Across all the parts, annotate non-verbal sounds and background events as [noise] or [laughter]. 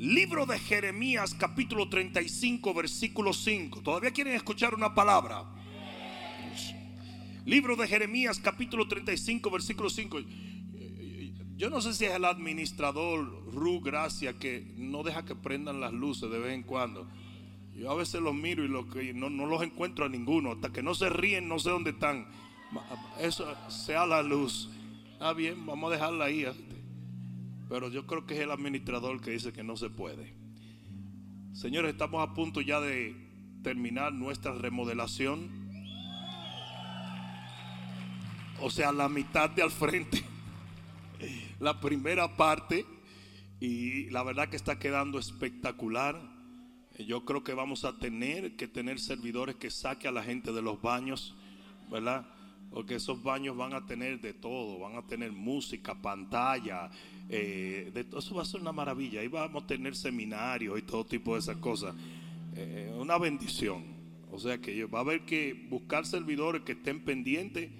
Libro de Jeremías capítulo 35 versículo 5. ¿Todavía quieren escuchar una palabra? Libro de Jeremías capítulo 35 versículo 5. Yo no sé si es el administrador Ru Gracia que no deja que prendan las luces de vez en cuando. Yo a veces los miro y no, no los encuentro a ninguno. Hasta que no se ríen, no sé dónde están. Eso sea la luz. Ah, bien, vamos a dejarla ahí. Pero yo creo que es el administrador que dice que no se puede. Señores, estamos a punto ya de terminar nuestra remodelación. O sea, la mitad de al frente. [laughs] La primera parte. Y la verdad que está quedando espectacular. Yo creo que vamos a tener que tener servidores que saque a la gente de los baños, ¿verdad? Porque esos baños van a tener de todo, van a tener música, pantalla, eh, de, eso va a ser una maravilla. Ahí vamos a tener seminarios y todo tipo de esas cosas. Eh, una bendición. O sea que va a haber que buscar servidores que estén pendientes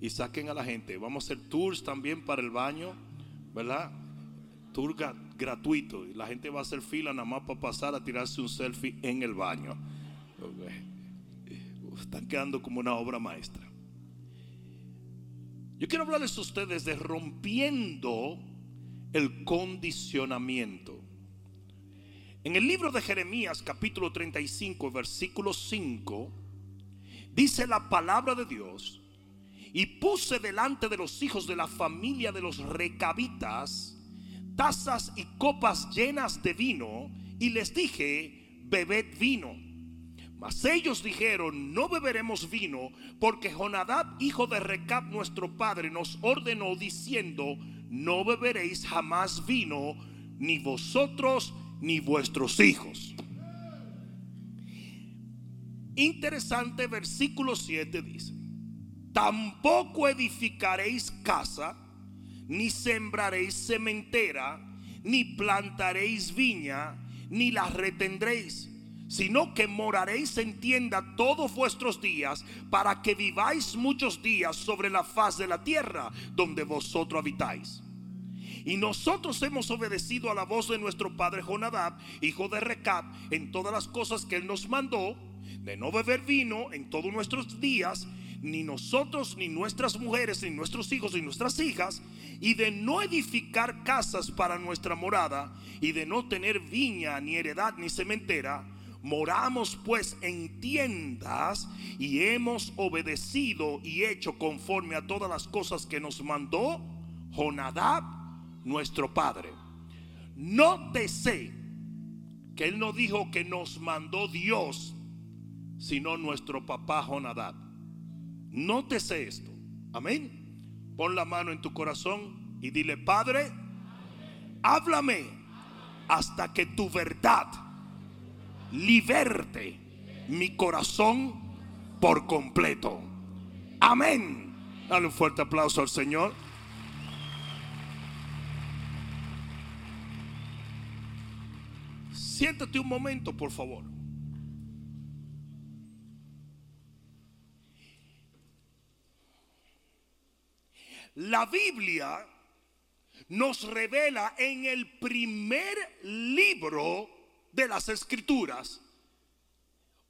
y saquen a la gente. Vamos a hacer tours también para el baño, ¿verdad? Tour gratuito. La gente va a hacer fila nada más para pasar a tirarse un selfie en el baño. Están quedando como una obra maestra. Yo quiero hablarles a ustedes de rompiendo el condicionamiento. En el libro de Jeremías capítulo 35 versículo 5 dice la palabra de Dios y puse delante de los hijos de la familia de los recabitas tazas y copas llenas de vino y les dije, bebed vino. Mas ellos dijeron, no beberemos vino, porque Jonadab, hijo de Recab, nuestro padre, nos ordenó diciendo, no beberéis jamás vino, ni vosotros ni vuestros hijos. Interesante versículo 7 dice, tampoco edificaréis casa, ni sembraréis cementera, ni plantaréis viña, ni la retendréis sino que moraréis en tienda todos vuestros días, para que viváis muchos días sobre la faz de la tierra donde vosotros habitáis. Y nosotros hemos obedecido a la voz de nuestro padre Jonadab, hijo de Recab, en todas las cosas que él nos mandó, de no beber vino en todos nuestros días, ni nosotros, ni nuestras mujeres, ni nuestros hijos, ni nuestras hijas, y de no edificar casas para nuestra morada, y de no tener viña, ni heredad, ni cementera, Moramos pues en tiendas y hemos obedecido y hecho conforme a todas las cosas que nos mandó Jonadab, nuestro padre. Sé que él no dijo que nos mandó Dios, sino nuestro papá Jonadab. No te sé esto. Amén. Pon la mano en tu corazón y dile, Padre, háblame hasta que tu verdad liberte mi corazón por completo. Amén. Dale un fuerte aplauso al Señor. Siéntate un momento, por favor. La Biblia nos revela en el primer libro de las escrituras,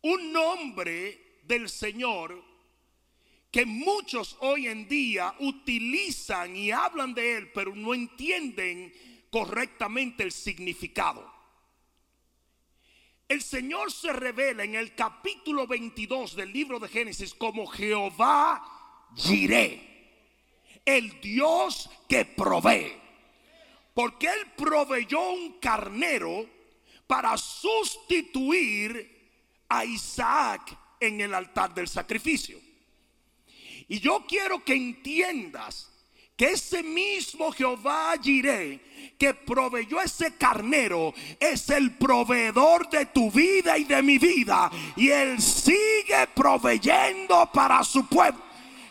un nombre del Señor que muchos hoy en día utilizan y hablan de él, pero no entienden correctamente el significado. El Señor se revela en el capítulo 22 del libro de Génesis como Jehová Jireh, el Dios que provee. Porque Él proveyó un carnero para sustituir a Isaac en el altar del sacrificio. Y yo quiero que entiendas que ese mismo Jehová Jireh que proveyó ese carnero es el proveedor de tu vida y de mi vida. Y él sigue proveyendo para su pueblo.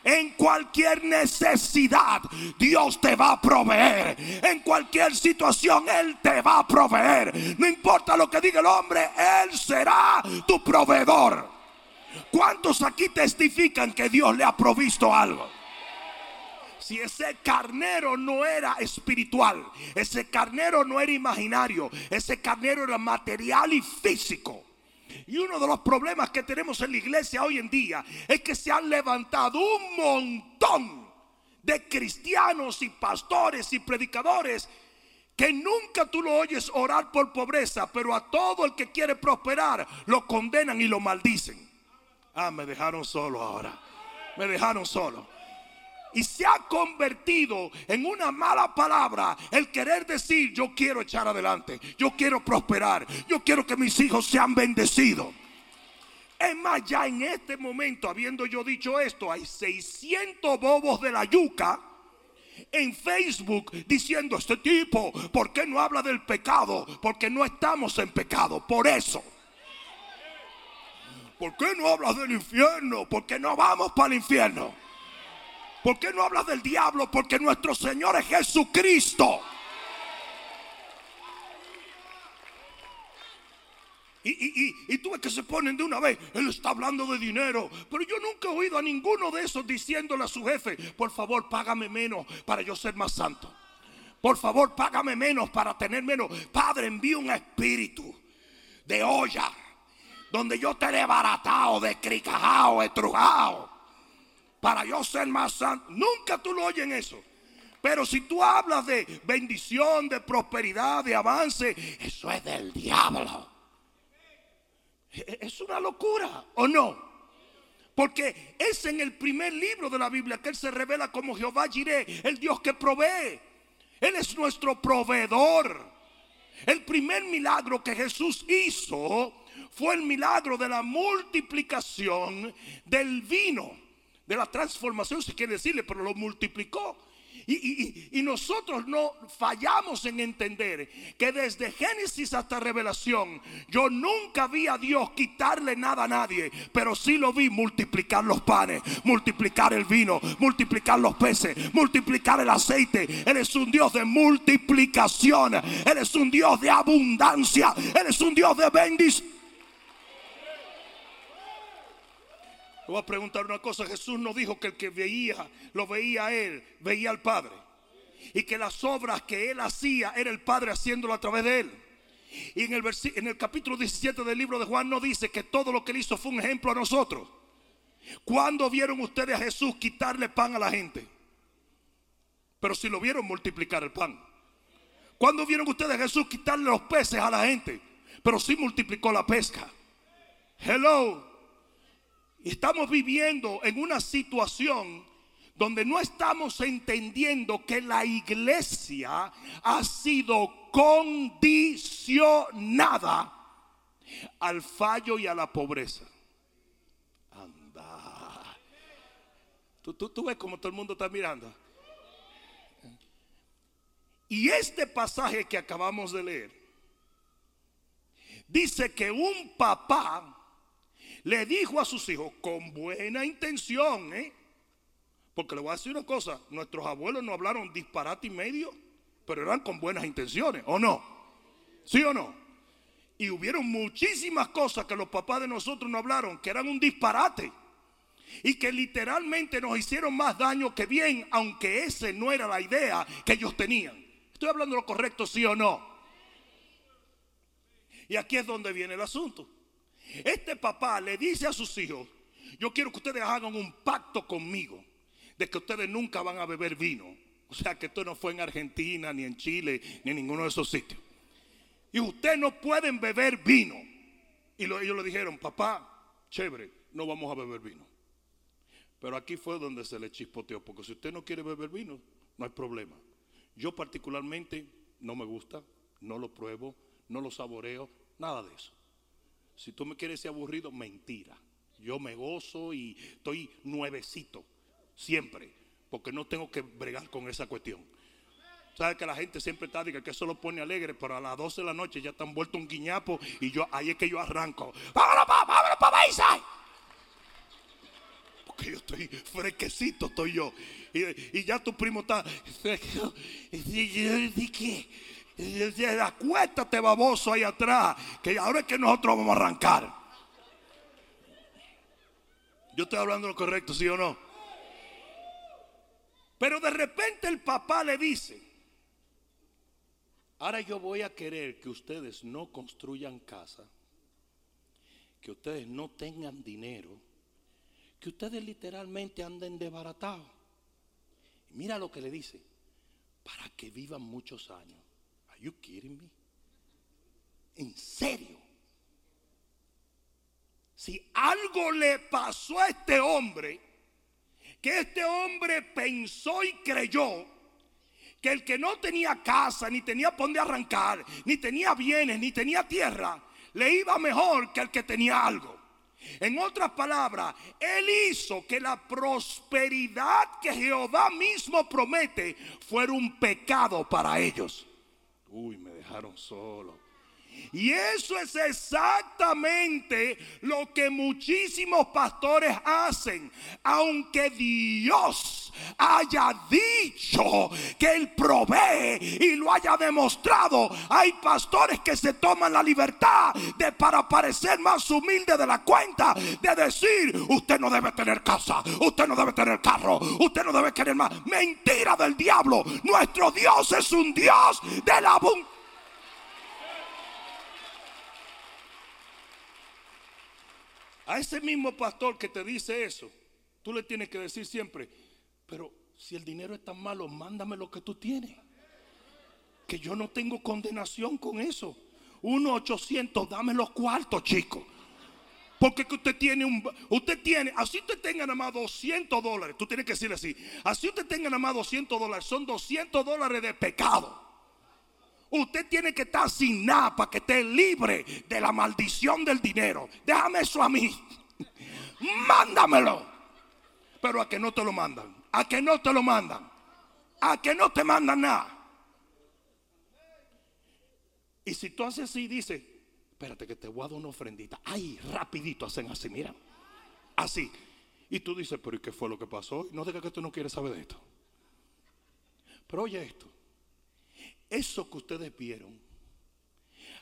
En cualquier necesidad, Dios te va a proveer. En cualquier situación, Él te va a proveer. No importa lo que diga el hombre, Él será tu proveedor. ¿Cuántos aquí testifican que Dios le ha provisto algo? si ese carnero no era espiritual, ese carnero no era imaginario, ese carnero era material y físico. Y uno de los problemas que tenemos en la iglesia hoy en día es que se han levantado un montón de cristianos y pastores y predicadores que nunca tú lo oyes orar por pobreza, pero a todo el que quiere prosperar lo condenan y lo maldicen. Ah, me dejaron solo ahora. Me dejaron solo y se ha convertido en una mala palabra el querer decir yo quiero echar adelante, yo quiero prosperar, yo quiero que mis hijos sean bendecidos. Es más, ya en este momento, habiendo yo dicho esto, hay 600 bobos de la yuca en Facebook diciendo, este tipo, ¿por qué no habla del pecado? Porque no estamos en pecado, por eso. ¿Por qué no hablas del infierno? Porque no vamos para el infierno. ¿Por qué no hablas del diablo? Porque nuestro Señor es Jesucristo. Y, tú ves que se ponen de una vez, él está hablando de dinero, pero yo nunca he oído a ninguno de esos diciéndole a su jefe, por favor págame menos para yo ser más santo. Por favor págame menos para tener menos. Padre, envío un espíritu de olla, donde yo te he baratado, de cricajao, estrujado para yo ser más santo. Nunca tú lo oyes en eso. Pero si tú hablas de bendición, de prosperidad, de avance, eso es del diablo. Es una locura, ¿o no? Porque es en el primer libro de la Biblia que Él se revela como Jehová Jireh, el Dios que provee. Él es nuestro proveedor. El primer milagro que Jesús hizo fue el milagro de la multiplicación del vino de la transformación, si quiere decirle, pero lo multiplicó. Y, nosotros no fallamos en entender que desde Génesis hasta Revelación yo nunca vi a Dios quitarle nada a nadie, pero sí lo vi multiplicar los panes, multiplicar el vino, multiplicar los peces, multiplicar el aceite. Él es un Dios de multiplicación, Él es un Dios de abundancia, Él es un Dios de bendición. Le voy a preguntar una cosa. Jesús no dijo que el que veía, lo veía a él, veía al Padre. Y que las obras que él hacía era el Padre haciéndolo a través de él. Y en el, en el capítulo 17 del libro de Juan no dice que todo lo que él hizo fue un ejemplo a nosotros. ¿Cuándo vieron ustedes a Jesús quitarle pan a la gente? Pero si lo vieron multiplicar el pan. ¿Cuándo vieron ustedes a Jesús quitarle los peces a la gente? Pero sí multiplicó la pesca. Hello. Estamos viviendo en una situación donde no estamos entendiendo que la iglesia ha sido condicionada al fallo y a la pobreza. Anda. Tú, ves como todo el mundo está mirando. Y este pasaje que acabamos de leer dice que un papá le dijo a sus hijos con buena intención, ¿eh? Porque le voy a decir una cosa, nuestros abuelos no hablaron disparate y medio, pero eran con buenas intenciones, ¿o no? ¿Sí o no? Y hubieron muchísimas cosas que los papás de nosotros no hablaron, que eran un disparate. Y que literalmente nos hicieron más daño que bien, aunque esa no era la idea que ellos tenían. Estoy hablando lo correcto, sí o no. Y aquí es donde viene el asunto. Este papá le dice a sus hijos, yo quiero que ustedes hagan un pacto conmigo de que ustedes nunca van a beber vino. O sea que esto no fue en Argentina, ni en Chile, ni en ninguno de esos sitios. Y ustedes no pueden beber vino. Y ellos le dijeron, papá, chévere, no vamos a beber vino. Pero aquí fue donde se le chispoteó, porque si usted no quiere beber vino, no hay problema. Yo particularmente no me gusta, no lo pruebo, no lo saboreo, nada de eso. Si tú me quieres ser aburrido, mentira. Yo me gozo y estoy nuevecito, siempre, porque no tengo que bregar con esa cuestión. Sabes que la gente siempre está diga que eso lo pone alegre, pero a las 12 de la noche ya están vuelto un guiñapo y yo ahí es que yo arranco. ¡Vámonos para, vámonos para Porque yo estoy fresquecito, estoy yo. Y, ya tu primo está. [laughs] ¿De qué? Acuéstate, baboso, ahí atrás. Que ahora es que nosotros vamos a arrancar. Yo estoy hablando lo correcto, ¿sí o no? Pero de repente el papá le dice, ahora yo voy a querer que ustedes no construyan casa, que ustedes no tengan dinero, que ustedes literalmente anden desbaratados. Mira lo que le dice, para que vivan muchos años. ¿En serio? Si algo le pasó a este hombre, que este hombre pensó y creyó que el que no tenía casa, ni tenía por dónde arrancar, ni tenía bienes, ni tenía tierra, le iba mejor que el que tenía algo. En otras palabras, Él hizo que la prosperidad que Jehová mismo promete fuera un pecado para ellos. Uy, me dejaron solo. Y eso es exactamente lo que muchísimos pastores hacen. Aunque Dios haya dicho que Él provee y lo haya demostrado, hay pastores que se toman la libertad de para parecer más humilde de la cuenta, de decir, usted no debe tener casa, usted no debe tener carro, usted no debe querer más. Mentira del diablo. Nuestro Dios es un Dios de la abundancia A ese mismo pastor que te dice eso, tú le tienes que decir siempre, pero si el dinero es tan malo, mándame lo que tú tienes. Que yo no tengo condenación con eso. Uno 800, dame los cuartos, chicos. Porque que usted tiene un, usted tiene, así usted tenga nada más 200 dólares, tú tienes que decirle así, así usted tenga nada más 200 dólares, son 200 dólares de pecado. Usted tiene que estar sin nada para que esté libre de la maldición del dinero. Déjame eso a mí. [laughs] Mándamelo. Pero a que no te lo mandan. A que no te lo mandan. A que no te mandan nada. Y si tú haces así, dice, espérate que te voy a dar una ofrendita. Ay, rapidito hacen así, mira. Así. Y tú dices, pero ¿y qué fue lo que pasó? No digas que tú no quieres saber de esto. Pero oye esto. Eso que ustedes vieron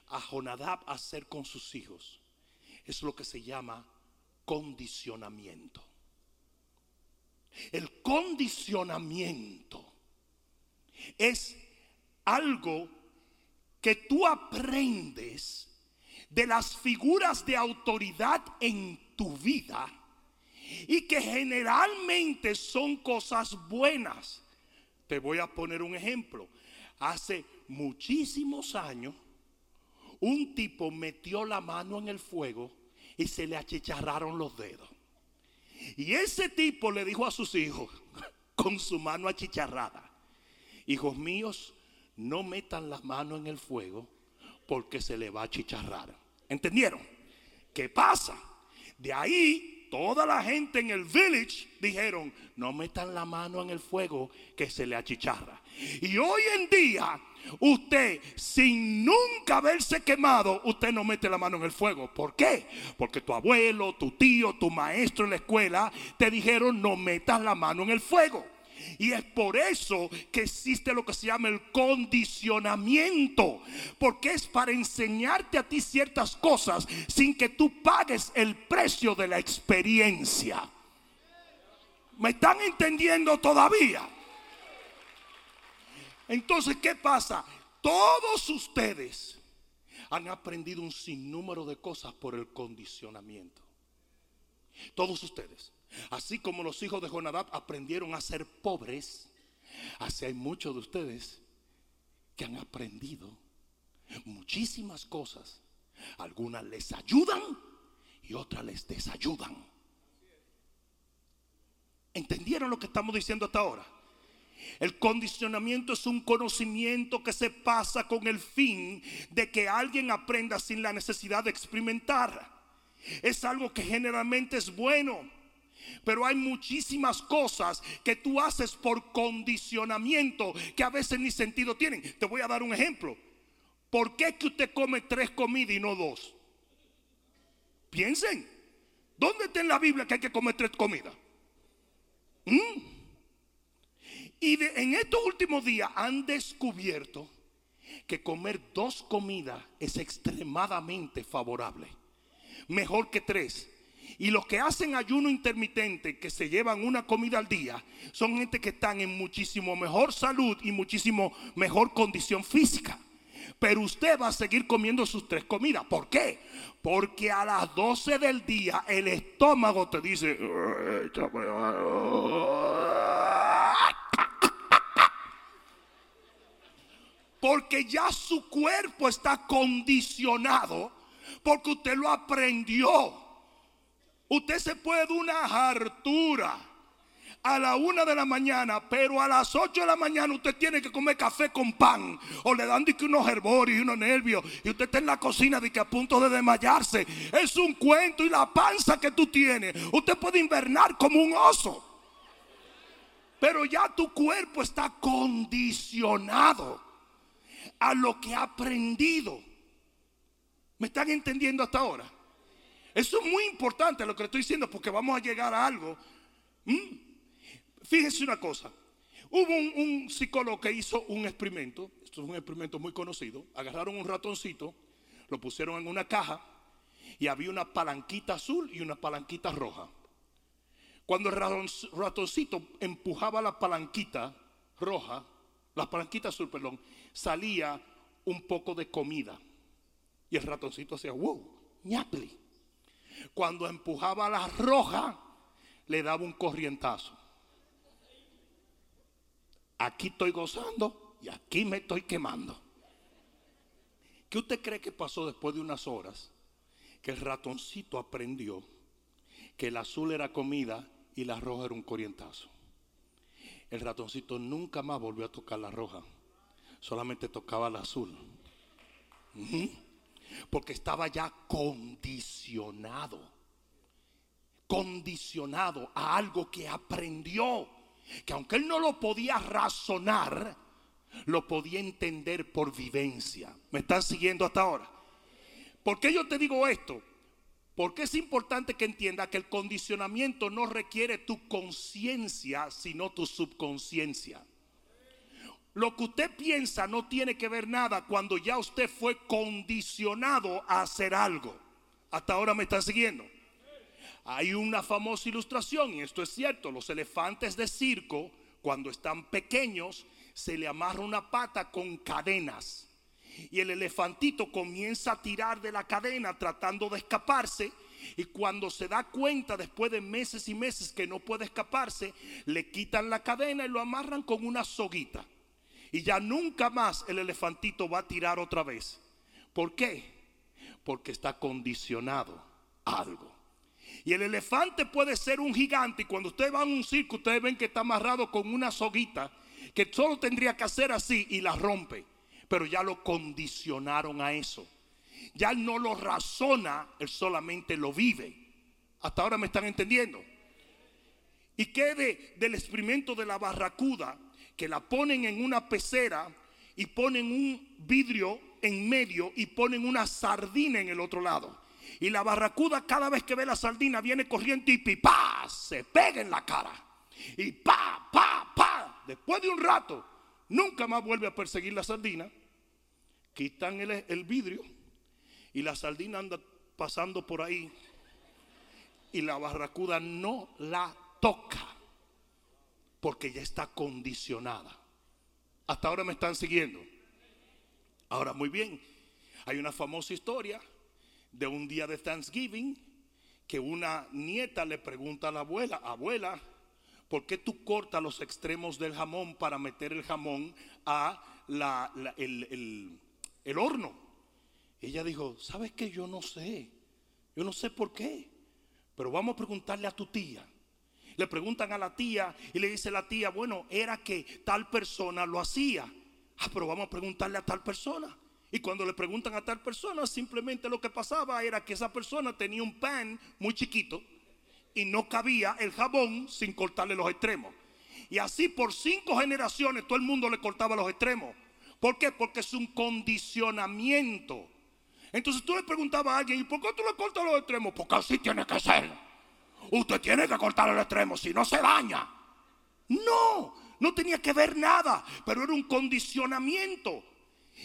a Jonadab hacer con sus hijos es lo que se llama condicionamiento. El condicionamiento es algo que tú aprendes de las figuras de autoridad en tu vida y que generalmente son cosas buenas. Te voy a poner un ejemplo hace muchísimos años, un tipo metió la mano en el fuego y se le achicharraron los dedos. Y ese tipo le dijo a sus hijos, [laughs] con su mano achicharrada, hijos míos, no metan la mano en el fuego porque se le va a achicharrar. ¿Entendieron? ¿Qué pasa? De ahí toda la gente en el village dijeron, no metan la mano en el fuego que se le achicharra. Y hoy en día, usted, sin nunca haberse quemado, usted no mete la mano en el fuego. ¿Por qué? Porque tu abuelo, tu tío, tu maestro en la escuela te dijeron no metas la mano en el fuego. Y es por eso que existe lo que se llama el condicionamiento. Porque es para enseñarte a ti ciertas cosas sin que tú pagues el precio de la experiencia. ¿Me están entendiendo todavía? Entonces, ¿qué pasa? Todos ustedes han aprendido un sinnúmero de cosas por el condicionamiento. Todos ustedes. Así como los hijos de Jonadab aprendieron a ser pobres, así hay muchos de ustedes que han aprendido muchísimas cosas. Algunas les ayudan y otras les desayudan. ¿Entendieron lo que estamos diciendo hasta ahora? El condicionamiento es un conocimiento que se pasa con el fin de que alguien aprenda sin la necesidad de experimentar. Es algo que generalmente es bueno. Pero hay muchísimas cosas que tú haces por condicionamiento que a veces ni sentido tienen. Te voy a dar un ejemplo. ¿Por qué que usted come tres comidas y no dos? Piensen. ¿Dónde está en la Biblia que hay que comer tres comidas? ¿Mm? Y en estos últimos días han descubierto que comer dos comidas es extremadamente favorable. Mejor que tres. Y los que hacen ayuno intermitente, que se llevan una comida al día, son gente que están en muchísimo mejor salud y muchísimo mejor condición física. Pero usted va a seguir comiendo sus tres comidas. ¿Por qué? Porque a las 12 del día el estómago te dice... Porque ya su cuerpo está condicionado. Porque usted lo aprendió. Usted se puede dar una hartura a la una de la mañana, pero a las ocho de la mañana usted tiene que comer café con pan. O le dan que unos herborios y unos nervios. Y usted está en la cocina de que a punto de desmayarse. Es un cuento y la panza que tú tienes. Usted puede invernar como un oso. Pero ya tu cuerpo está condicionado a lo que ha aprendido. ¿Me están entendiendo hasta ahora? Eso es muy importante lo que estoy diciendo porque vamos a llegar a algo. ¿Mm? Fíjense una cosa. Hubo un, psicólogo que hizo un experimento. Esto es un experimento muy conocido. Agarraron un ratoncito, lo pusieron en una caja y había una palanquita azul y una palanquita roja. Cuando el ratoncito empujaba la palanquita roja, la palanquita azul, perdón, salía un poco de comida. Y el ratoncito hacía, wow, ñapli. Cuando empujaba la roja, le daba un corrientazo. Aquí estoy gozando y aquí me estoy quemando. ¿Qué usted cree que pasó después de unas horas? Que el ratoncito aprendió que el azul era comida y la roja era un corrientazo. El ratoncito nunca más volvió a tocar la roja, solamente tocaba la azul porque estaba ya condicionado, condicionado a algo que aprendió, que aunque él no lo podía razonar, lo podía entender por vivencia. ¿Me están siguiendo hasta ahora? ¿Por qué yo te digo esto? Porque es importante que entienda que el condicionamiento no requiere tu conciencia, sino tu subconsciencia. Lo que usted piensa no tiene que ver nada cuando ya usted fue condicionado a hacer algo. Hasta ahora me están siguiendo. Hay una famosa ilustración, y esto es cierto, los elefantes de circo, cuando están pequeños, se le amarra una pata con cadenas. Y el elefantito comienza a tirar de la cadena tratando de escaparse. Y cuando se da cuenta después de meses y meses que no puede escaparse, le quitan la cadena y lo amarran con una soguita. Y ya nunca más el elefantito va a tirar otra vez. ¿Por qué? Porque está condicionado a algo. Y el elefante puede ser un gigante. Y cuando usted va a un circo, ustedes ven que está amarrado con una soguita que solo tendría que hacer así y la rompe. Pero ya lo condicionaron a eso. Ya no lo razona, él solamente lo vive. Hasta ahora me están entendiendo. ¿Y qué de, del experimento de la barracuda? Que la ponen en una pecera y ponen un vidrio en medio y ponen una sardina en el otro lado. Y la barracuda cada vez que ve la sardina viene corriendo y pa, se pega en la cara. Y pa, pa, pa. Después de un rato, nunca más vuelve a perseguir la sardina. Quitan el, el vidrio y la sardina anda pasando por ahí. Y la barracuda no la toca porque ya está condicionada. Hasta ahora me están siguiendo. Ahora, muy bien, hay una famosa historia de un día de Thanksgiving que una nieta le pregunta a la abuela, abuela, ¿por qué tú cortas los extremos del jamón para meter el jamón a el, el horno? Ella dijo, ¿sabes qué? Yo no sé, yo no sé por qué, pero vamos a preguntarle a tu tía. Le preguntan a la tía y le dice la tía, bueno, era que tal persona lo hacía. Ah, pero vamos a preguntarle a tal persona. Y cuando le preguntan a tal persona, simplemente lo que pasaba era que esa persona tenía un pan muy chiquito y no cabía el jabón sin cortarle los extremos. Y así por cinco generaciones todo el mundo le cortaba los extremos. ¿Por qué? Porque es un condicionamiento. Entonces tú le preguntabas a alguien, ¿y por qué tú le cortas los extremos? Porque así tiene que ser. Usted tiene que cortar el extremo, si no se daña. No, no tenía que ver nada, pero era un condicionamiento.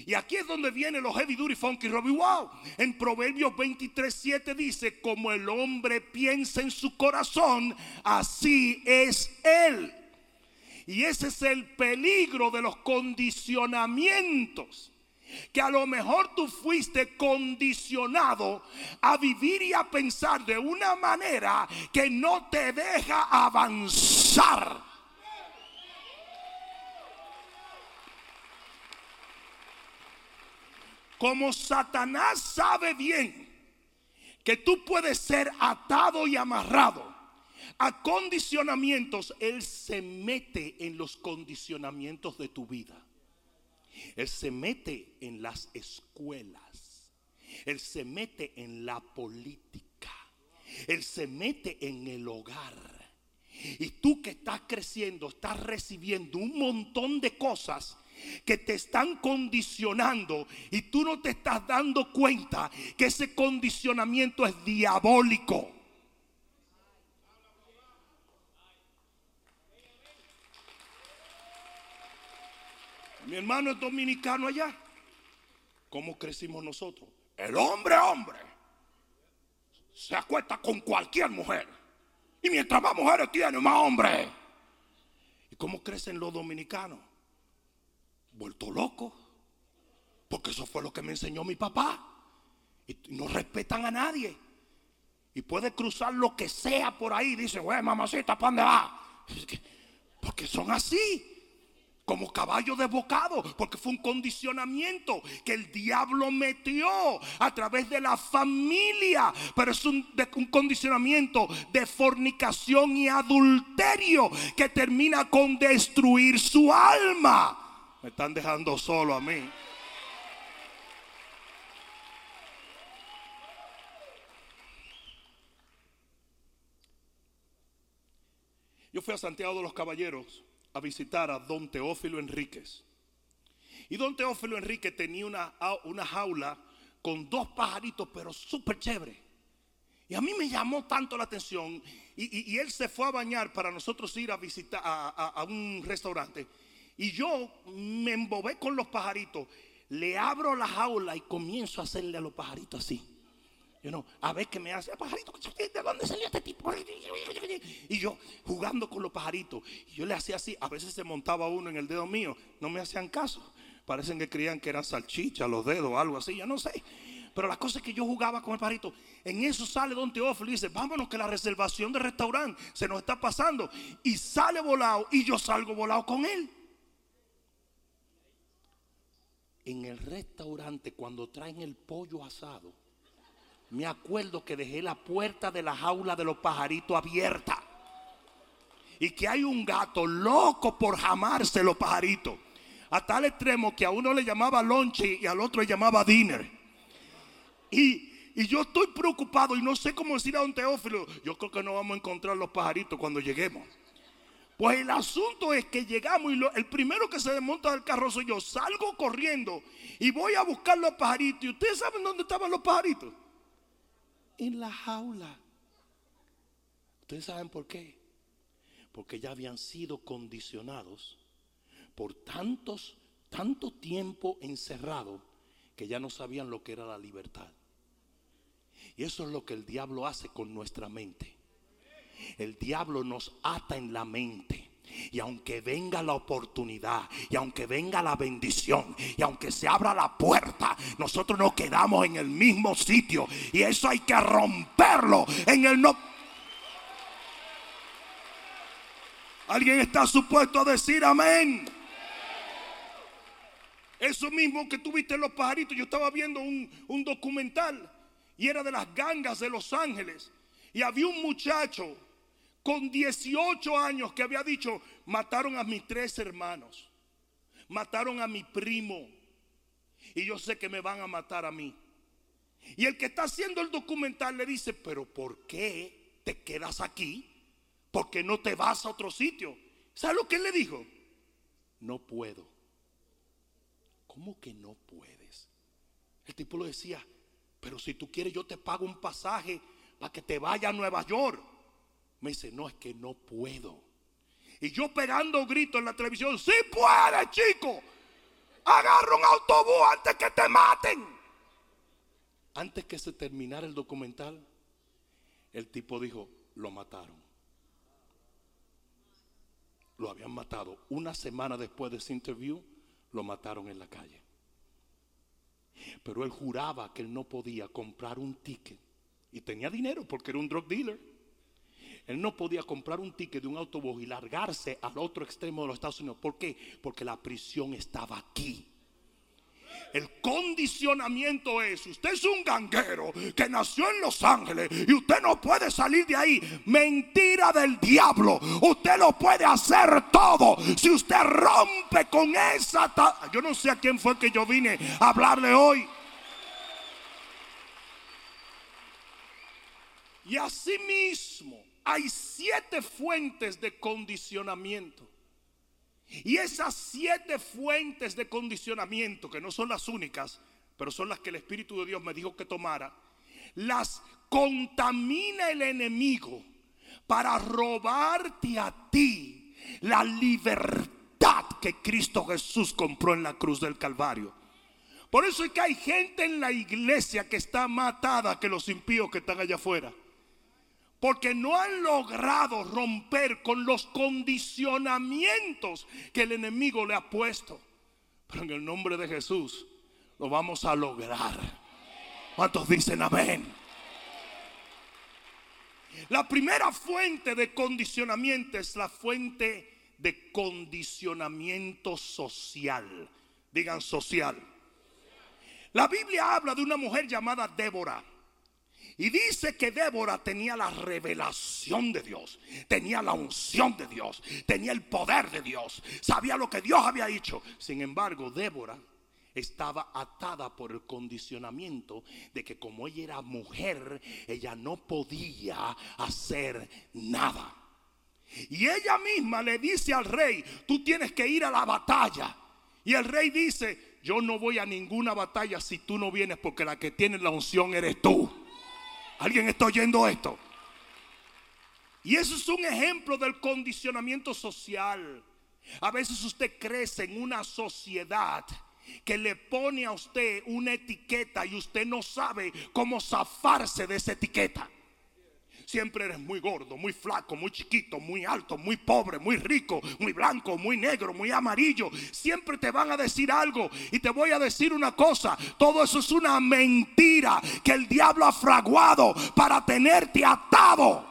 Y aquí es donde vienen los heavy duty funky Robbie Wow. En Proverbios 23, 7 dice, como el hombre piensa en su corazón, así es él. Y ese es el peligro de los condicionamientos. Que a lo mejor tú fuiste condicionado a vivir y a pensar de una manera que no te deja avanzar. Como Satanás sabe bien que tú puedes ser atado y amarrado a condicionamientos, Él se mete en los condicionamientos de tu vida. Él se mete en las escuelas. Él se mete en la política. Él se mete en el hogar. Y tú que estás creciendo, estás recibiendo un montón de cosas que te están condicionando y tú no te estás dando cuenta que ese condicionamiento es diabólico. Mi hermano es dominicano allá. ¿Cómo crecimos nosotros? El hombre, hombre, se acuesta con cualquier mujer. Y mientras más mujeres tiene, más hombres. ¿Y cómo crecen los dominicanos? vuelto loco. Porque eso fue lo que me enseñó mi papá. Y no respetan a nadie. Y puede cruzar lo que sea por ahí. Dice, güey, mamacita, ¿para dónde va? [laughs] Porque son así. Como caballo desbocado. Porque fue un condicionamiento que el diablo metió a través de la familia. Pero es un, un condicionamiento de fornicación y adulterio que termina con destruir su alma. Me están dejando solo a mí. Yo fui a Santiago de los Caballeros a visitar a don Teófilo Enríquez. Y don Teófilo Enríquez tenía una, una jaula con dos pajaritos, pero súper chévere. Y a mí me llamó tanto la atención. Y, él se fue a bañar para nosotros ir a visitar a un restaurante. Y yo me embobé con los pajaritos. Le abro la jaula y comienzo a hacerle a los pajaritos así. You a ver qué me hace, pajarito, ¿de dónde salió este tipo? Y yo jugando con los pajaritos. Yo le hacía así. A veces se montaba uno en el dedo mío. No me hacían caso. Parecen que creían que eran salchichas los dedos algo así. Yo no sé. Pero la cosa es que yo jugaba con el pajarito. En eso sale Don Teófilo y dice, vámonos que la reservación de restaurante se nos está pasando. Y sale volado y yo salgo volado con él. en el restaurante cuando traen el pollo asado, me acuerdo que dejé la puerta de la jaula de los pajaritos abierta. Y que hay un gato loco por jamarse los pajaritos. A tal extremo que a uno le llamaba lonche y al otro le llamaba dinner. Y, y yo estoy preocupado y no sé cómo decir a un Teófilo. Yo creo que no vamos a encontrar los pajaritos cuando lleguemos. Pues el asunto es que llegamos y el primero que se desmonta del carro soy yo. Salgo corriendo y voy a buscar los pajaritos. ¿Y ustedes saben dónde estaban los pajaritos? En la jaula. ¿Ustedes saben por qué? Porque ya habían sido condicionados por tantos, tanto tiempo encerrado que ya no sabían lo que era la libertad. Y eso es lo que el diablo hace con nuestra mente el diablo nos ata en la mente. Y aunque venga la oportunidad, y aunque venga la bendición, y aunque se abra la puerta, nosotros nos quedamos en el mismo sitio. Y eso hay que romperlo en el no. ¿Alguien está supuesto a decir amén? Eso mismo que tuviste en los pajaritos. Yo estaba viendo un, un documental y era de las gangas de Los Ángeles. Y había un muchacho con 18 años que había dicho, mataron a mis tres hermanos, mataron a mi primo, y yo sé que me van a matar a mí. Y el que está haciendo el documental le dice, pero ¿por qué te quedas aquí? ¿Por qué no te vas a otro sitio? ¿Sabe lo que él le dijo? No puedo. ¿Cómo que no puedes? El tipo le decía, pero si tú quieres yo te pago un pasaje para que te vaya a Nueva York. Me dice, no, es que no puedo. Y yo pegando gritos en la televisión, sí puede, chico. Agarra un autobús antes que te maten. Antes que se terminara el documental, el tipo dijo, lo mataron. Lo habían matado. Una semana después de ese interview, lo mataron en la calle. Pero él juraba que él no podía comprar un ticket. Y tenía dinero porque era un drug dealer. Él no podía comprar un ticket de un autobús y largarse al otro extremo de los Estados Unidos. ¿Por qué? Porque la prisión estaba aquí. El condicionamiento es, usted es un ganguero que nació en Los Ángeles y usted no puede salir de ahí. Mentira del diablo. Usted lo puede hacer todo. Si usted rompe con esa... Yo no sé a quién fue que yo vine a hablarle hoy. Y asimismo hay siete fuentes de condicionamiento. Y esas siete fuentes de condicionamiento, que no son las únicas, pero son las que el Espíritu de Dios me dijo que tomara, las contamina el enemigo para robarte a ti la libertad que Cristo Jesús compró en la cruz del Calvario. Por eso es que hay gente en la iglesia que está matada que los impíos que están allá afuera. Porque no han logrado romper con los condicionamientos que el enemigo le ha puesto. Pero en el nombre de Jesús lo vamos a lograr. ¿Cuántos dicen amén? La primera fuente de condicionamiento es la fuente de condicionamiento social. Digan social. La Biblia habla de una mujer llamada Débora. Y dice que Débora tenía la revelación de Dios, tenía la unción de Dios, tenía el poder de Dios, sabía lo que Dios había dicho. Sin embargo, Débora estaba atada por el condicionamiento de que como ella era mujer, ella no podía hacer nada. Y ella misma le dice al rey, tú tienes que ir a la batalla. Y el rey dice, yo no voy a ninguna batalla si tú no vienes porque la que tiene la unción eres tú. ¿Alguien está oyendo esto? Y eso es un ejemplo del condicionamiento social. A veces usted crece en una sociedad que le pone a usted una etiqueta y usted no sabe cómo zafarse de esa etiqueta. Siempre eres muy gordo, muy flaco, muy chiquito, muy alto, muy pobre, muy rico, muy blanco, muy negro, muy amarillo. Siempre te van a decir algo. Y te voy a decir una cosa. Todo eso es una mentira que el diablo ha fraguado para tenerte atado.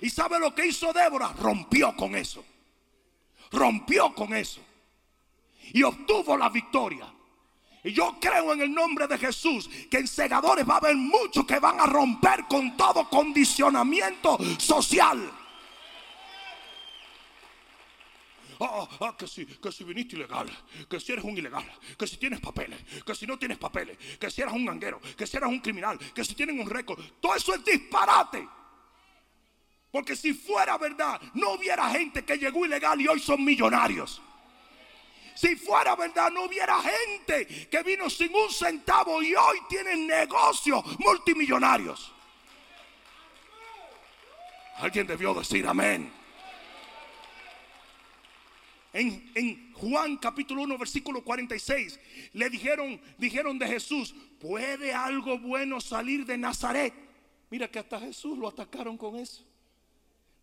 ¿Y sabe lo que hizo Débora? Rompió con eso. Rompió con eso. Y obtuvo la victoria. Y yo creo en el nombre de Jesús que en segadores va a haber muchos que van a romper con todo condicionamiento social. Ah, ah, que si, que si viniste ilegal, que si eres un ilegal, que si tienes papeles, que si no tienes papeles, que si eres un ganguero, que si eres un criminal, que si tienen un récord. Todo eso es disparate. Porque si fuera verdad, no hubiera gente que llegó ilegal y hoy son millonarios. Si fuera verdad, no hubiera gente que vino sin un centavo y hoy tienen negocios multimillonarios. Alguien debió decir amén. En, en, Juan capítulo 1 versículo 46 le dijeron, dijeron de Jesús, ¿puede algo bueno salir de Nazaret? Mira que hasta Jesús lo atacaron con eso.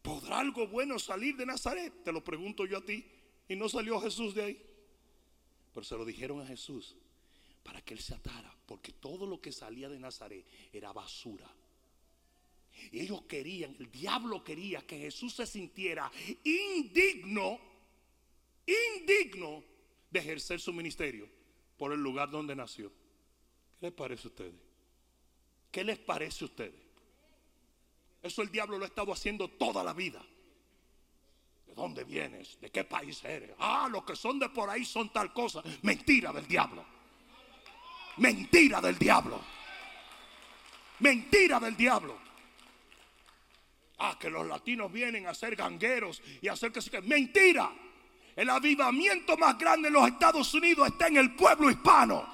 ¿Podrá algo bueno salir de Nazaret? Te lo pregunto yo a ti. Y no salió Jesús de ahí. Pero se lo dijeron a Jesús para que él se atara, porque todo lo que salía de Nazaret era basura. Y ellos querían, el diablo quería que Jesús se sintiera indigno, indigno de ejercer su ministerio por el lugar donde nació. ¿Qué les parece a ustedes? ¿Qué les parece a ustedes? Eso el diablo lo ha estado haciendo toda la vida. ¿De dónde vienes? ¿De qué país eres? Ah, los que son de por ahí son tal cosa. Mentira del diablo. Mentira del diablo. Mentira del diablo. Ah, que los latinos vienen a ser gangueros y a hacer que se Mentira. El avivamiento más grande en los Estados Unidos está en el pueblo hispano.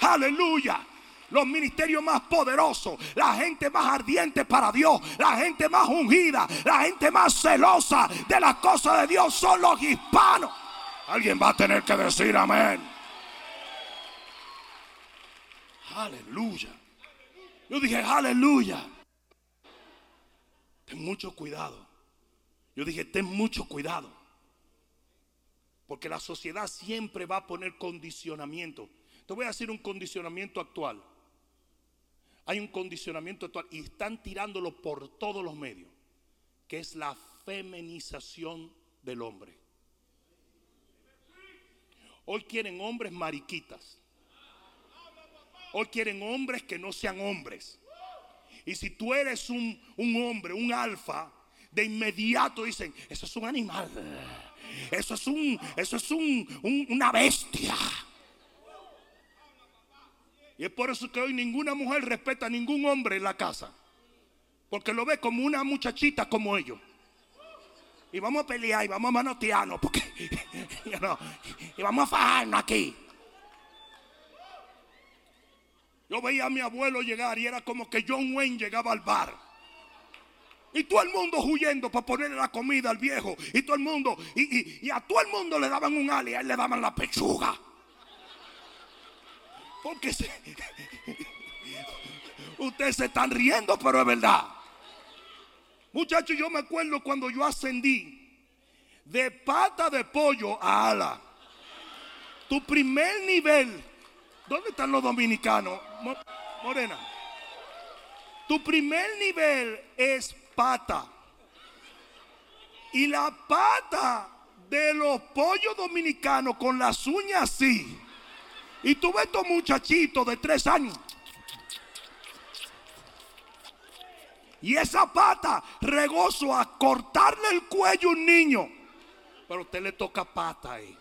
Aleluya. Los ministerios más poderosos, la gente más ardiente para Dios, la gente más ungida, la gente más celosa de las cosas de Dios son los hispanos. Alguien va a tener que decir amén. Aleluya. Yo dije, aleluya. Ten mucho cuidado. Yo dije, ten mucho cuidado. Porque la sociedad siempre va a poner condicionamiento. Te voy a decir un condicionamiento actual. Hay un condicionamiento actual y están tirándolo por todos los medios, que es la feminización del hombre. Hoy quieren hombres mariquitas. Hoy quieren hombres que no sean hombres. Y si tú eres un, hombre, un alfa, de inmediato dicen, eso es un animal. Eso es un, eso es un, una bestia. Y es por eso que hoy ninguna mujer respeta a ningún hombre en la casa. Porque lo ve como una muchachita como ellos. Y vamos a pelear y vamos a manotearnos. Porque, [laughs] y vamos a fajarnos aquí. Yo veía a mi abuelo llegar y era como que John Wayne llegaba al bar. Y todo el mundo huyendo para ponerle la comida al viejo. Y todo el mundo, y, a todo el mundo le daban un ali y a él le daban la pechuga. Porque ustedes se están riendo, pero es verdad. Muchachos, yo me acuerdo cuando yo ascendí de pata de pollo a ala. Tu primer nivel ¿Dónde están los dominicanos? Morena. Tu primer nivel es pata. Y la pata de los pollos dominicanos con las uñas así. Y tú ves estos muchachitos de tres años. Y esa pata regozo a cortarle el cuello a un niño. Pero a usted le toca pata ahí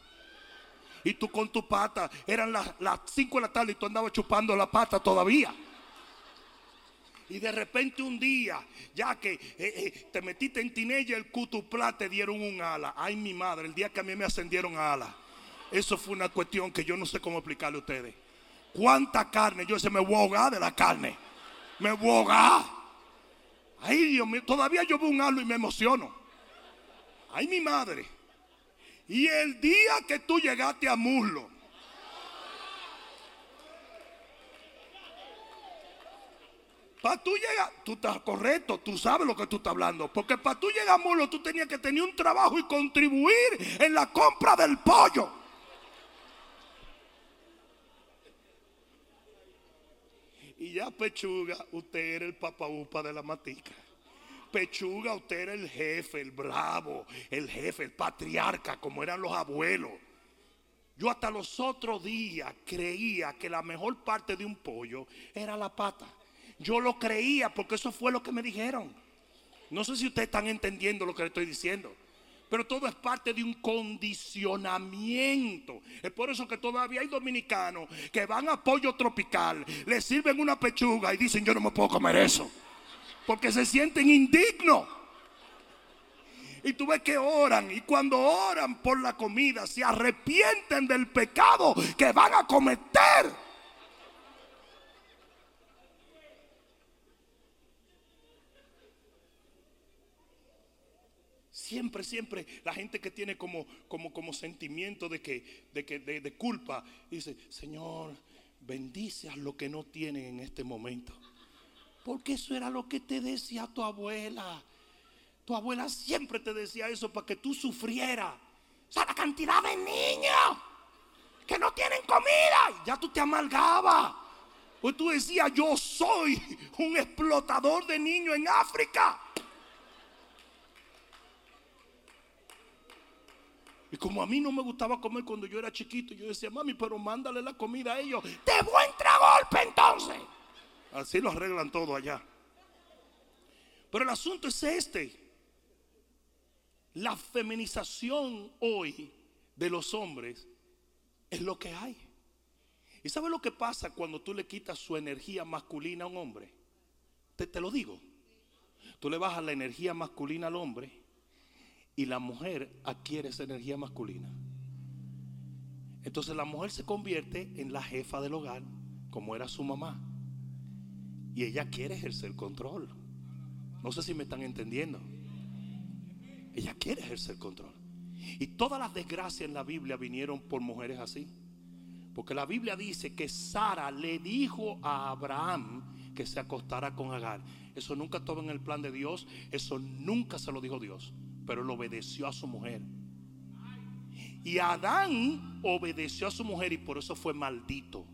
y tú con tu pata, eran las, 5 de la tarde y tú andabas chupando la pata todavía. Y de repente un día, ya que eh, eh, te metiste en tinella, el cutuplá te dieron un ala. Ay, mi madre, el día que a mí me ascendieron a ala. Eso fue una cuestión que yo no sé cómo explicarle a ustedes. ¿Cuánta carne? Yo se me voy de la carne. Me voy Ay, Dios mío, todavía yo veo un halo y me emociono. Ay, mi madre. Y el día que tú llegaste a muslo, para tú llegar, tú estás correcto, tú sabes lo que tú estás hablando. Porque para tú llegar a muslo, tú tenías que tener un trabajo y contribuir en la compra del pollo. Y ya pechuga, usted era el papaupa de la matica. Pechuga, usted era el jefe, el bravo, el jefe, el patriarca, como eran los abuelos. Yo hasta los otros días creía que la mejor parte de un pollo era la pata. Yo lo creía porque eso fue lo que me dijeron. No sé si ustedes están entendiendo lo que le estoy diciendo. Pero todo es parte de un condicionamiento. Es por eso que todavía hay dominicanos que van a pollo tropical, le sirven una pechuga y dicen yo no me puedo comer eso porque se sienten indignos. Y tú ves que oran y cuando oran por la comida se arrepienten del pecado que van a cometer. Siempre, siempre la gente que tiene como, como, como sentimiento de que, de, que de, de culpa, dice, Señor, bendice a lo que no tienen en este momento. Porque eso era lo que te decía tu abuela. Tu abuela siempre te decía eso para que tú sufrieras. O sea, la cantidad de niños que no tienen comida. Ya tú te amargabas. Pues tú decías, yo soy un explotador de niños en África. Y como a mí no me gustaba comer cuando yo era chiquito, yo decía, mami, pero mándale la comida a ellos. De buen golpe entonces. Así lo arreglan todo allá. Pero el asunto es este. La feminización hoy de los hombres es lo que hay. ¿Y sabe lo que pasa cuando tú le quitas su energía masculina a un hombre? Te, te lo digo. Tú le bajas la energía masculina al hombre y la mujer adquiere esa energía masculina. Entonces la mujer se convierte en la jefa del hogar, como era su mamá. Y ella quiere ejercer control. No sé si me están entendiendo. Ella quiere ejercer control. Y todas las desgracias en la Biblia vinieron por mujeres así. Porque la Biblia dice que Sara le dijo a Abraham que se acostara con Agar. Eso nunca estaba en el plan de Dios. Eso nunca se lo dijo Dios. Pero él obedeció a su mujer. Y Adán obedeció a su mujer y por eso fue maldito.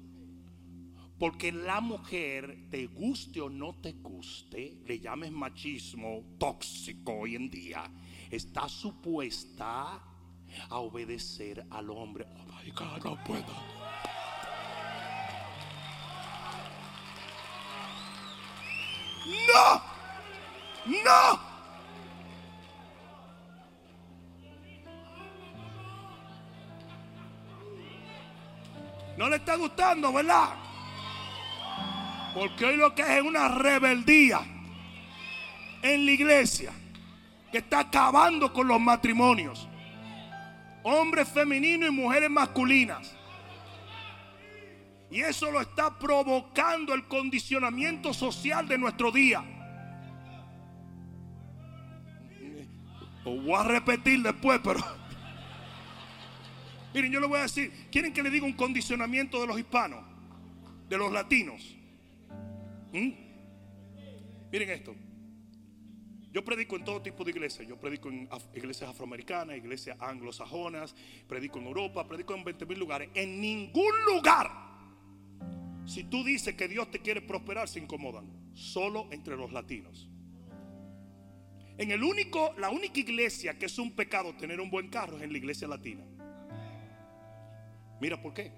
Porque la mujer, te guste o no te guste, le llames machismo tóxico hoy en día, está supuesta a obedecer al hombre. Oh my God, no puedo. No, no. No le está gustando, ¿verdad? Porque hoy lo que es una rebeldía en la iglesia que está acabando con los matrimonios. Hombres femeninos y mujeres masculinas. Y eso lo está provocando el condicionamiento social de nuestro día. Lo voy a repetir después, pero... Miren, yo le voy a decir, ¿quieren que le diga un condicionamiento de los hispanos? De los latinos. ¿Mm? Miren esto. Yo predico en todo tipo de iglesias. Yo predico en iglesias afroamericanas, iglesias anglosajonas, predico en Europa, predico en 20 mil lugares. En ningún lugar si tú dices que Dios te quiere prosperar, se incomodan. Solo entre los latinos. En el único, la única iglesia que es un pecado tener un buen carro es en la iglesia latina. Mira por qué.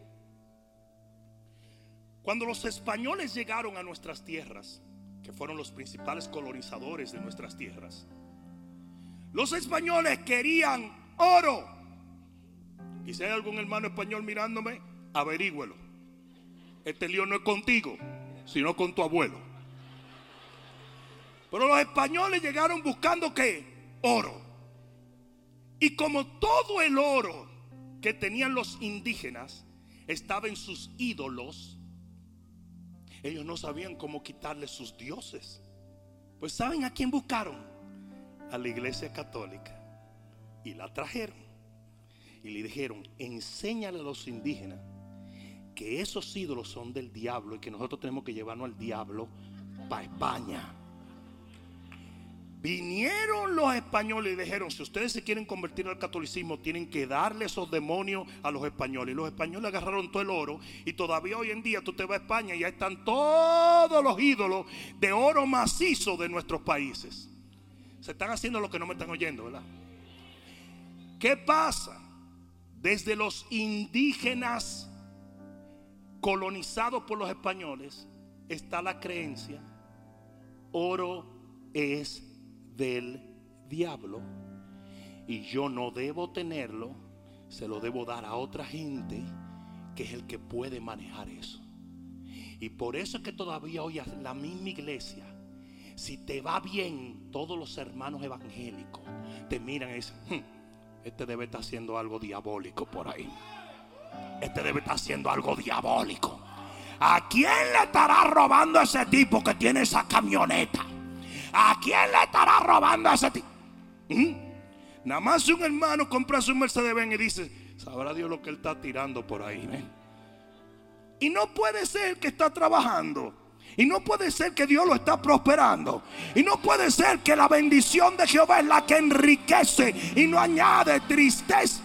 Cuando los españoles llegaron a nuestras tierras, que fueron los principales colonizadores de nuestras tierras, los españoles querían oro. Y si hay algún hermano español mirándome, averígüelo. Este lío no es contigo, sino con tu abuelo. Pero los españoles llegaron buscando qué? Oro. Y como todo el oro que tenían los indígenas estaba en sus ídolos, ellos no sabían cómo quitarle sus dioses. Pues ¿saben a quién buscaron? A la iglesia católica. Y la trajeron. Y le dijeron, enséñale a los indígenas que esos ídolos son del diablo y que nosotros tenemos que llevarnos al diablo para España. Vinieron los españoles y dijeron, si ustedes se quieren convertir al catolicismo, tienen que darle esos demonios a los españoles. Y los españoles agarraron todo el oro y todavía hoy en día tú te vas a España y ahí están todos los ídolos de oro macizo de nuestros países. Se están haciendo lo que no me están oyendo, ¿verdad? ¿Qué pasa? Desde los indígenas colonizado por los españoles, está la creencia, oro es del diablo y yo no debo tenerlo, se lo debo dar a otra gente que es el que puede manejar eso. Y por eso es que todavía hoy la misma iglesia, si te va bien, todos los hermanos evangélicos te miran y dicen, hmm, este debe estar haciendo algo diabólico por ahí. Este debe estar haciendo algo diabólico. ¿A quién le estará robando ese tipo que tiene esa camioneta? ¿A quién le estará robando ese tipo? ¿Mm? Nada más un hermano compra su Mercedes Benz y dice, sabrá Dios lo que él está tirando por ahí. Y no puede ser que está trabajando. Y no puede ser que Dios lo está prosperando. Y no puede ser que la bendición de Jehová es la que enriquece y no añade tristeza.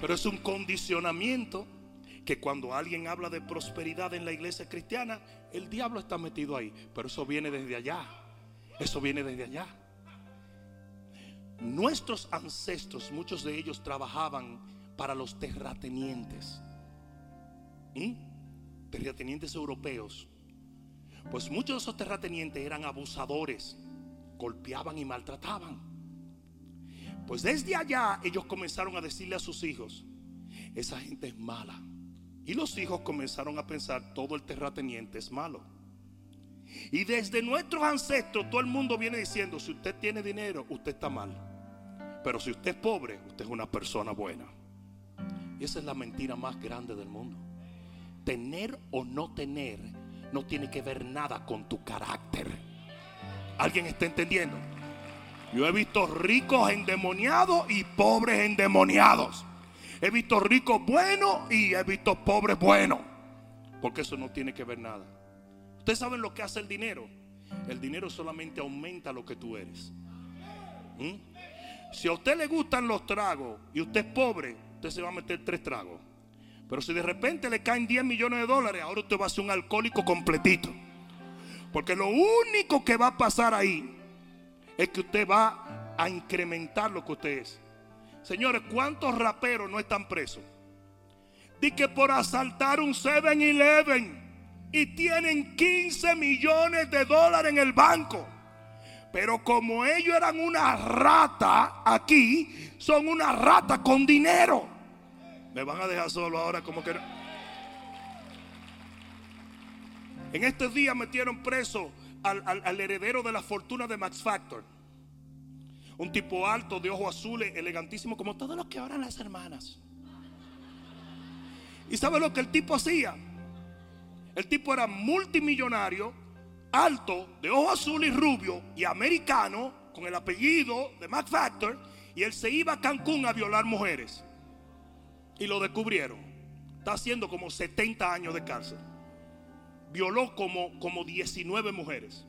Pero es un condicionamiento que cuando alguien habla de prosperidad en la iglesia cristiana, el diablo está metido ahí. Pero eso viene desde allá. Eso viene desde allá. Nuestros ancestros, muchos de ellos trabajaban para los terratenientes. ¿Mm? Terratenientes europeos. Pues muchos de esos terratenientes eran abusadores, golpeaban y maltrataban. Pues desde allá ellos comenzaron a decirle a sus hijos, esa gente es mala. Y los hijos comenzaron a pensar, todo el terrateniente es malo. Y desde nuestros ancestros todo el mundo viene diciendo, si usted tiene dinero, usted está mal. Pero si usted es pobre, usted es una persona buena. Y esa es la mentira más grande del mundo. tener o no tener no tiene que ver nada con tu carácter. ¿Alguien está entendiendo? Yo he visto ricos endemoniados y pobres endemoniados. He visto ricos buenos y he visto pobres buenos. Porque eso no tiene que ver nada. Ustedes saben lo que hace el dinero. El dinero solamente aumenta lo que tú eres. ¿Mm? Si a usted le gustan los tragos y usted es pobre, usted se va a meter tres tragos. Pero si de repente le caen 10 millones de dólares, ahora usted va a ser un alcohólico completito. Porque lo único que va a pasar ahí es que usted va a incrementar lo que usted es. Señores, ¿cuántos raperos no están presos? Di que por asaltar un 7-Eleven y tienen 15 millones de dólares en el banco. Pero como ellos eran una rata aquí, son una rata con dinero. Me van a dejar solo ahora como que... En estos días metieron preso al heredero de la fortuna de Max Factor. Un tipo alto, de ojos azules, elegantísimo, como todos los que oran las hermanas. ¿Y sabe lo que el tipo hacía? El tipo era multimillonario, alto, de ojos azules y rubio y americano, con el apellido de Max Factor, y él se iba a Cancún a violar mujeres. Y lo descubrieron. Está haciendo como 70 años de cárcel. Violó como, como 19 mujeres.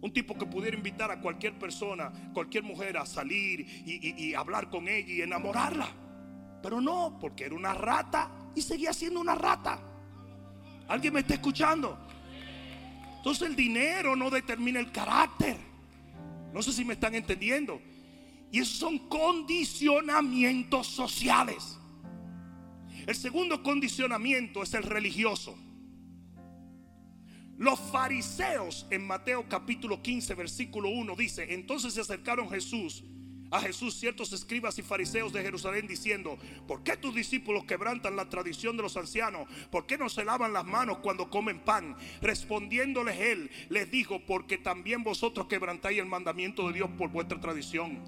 Un tipo que pudiera invitar a cualquier persona, cualquier mujer a salir y, hablar con ella y enamorarla. Pero no, porque era una rata y seguía siendo una rata. ¿Alguien me está escuchando? Entonces el dinero no determina el carácter. No sé si me están entendiendo. Y esos son condicionamientos sociales. El segundo condicionamiento es el religioso. Los fariseos en Mateo capítulo 15 versículo 1 dice, entonces se acercaron Jesús a Jesús ciertos escribas y fariseos de Jerusalén diciendo, ¿por qué tus discípulos quebrantan la tradición de los ancianos? ¿Por qué no se lavan las manos cuando comen pan? Respondiéndoles él, les dijo, porque también vosotros quebrantáis el mandamiento de Dios por vuestra tradición.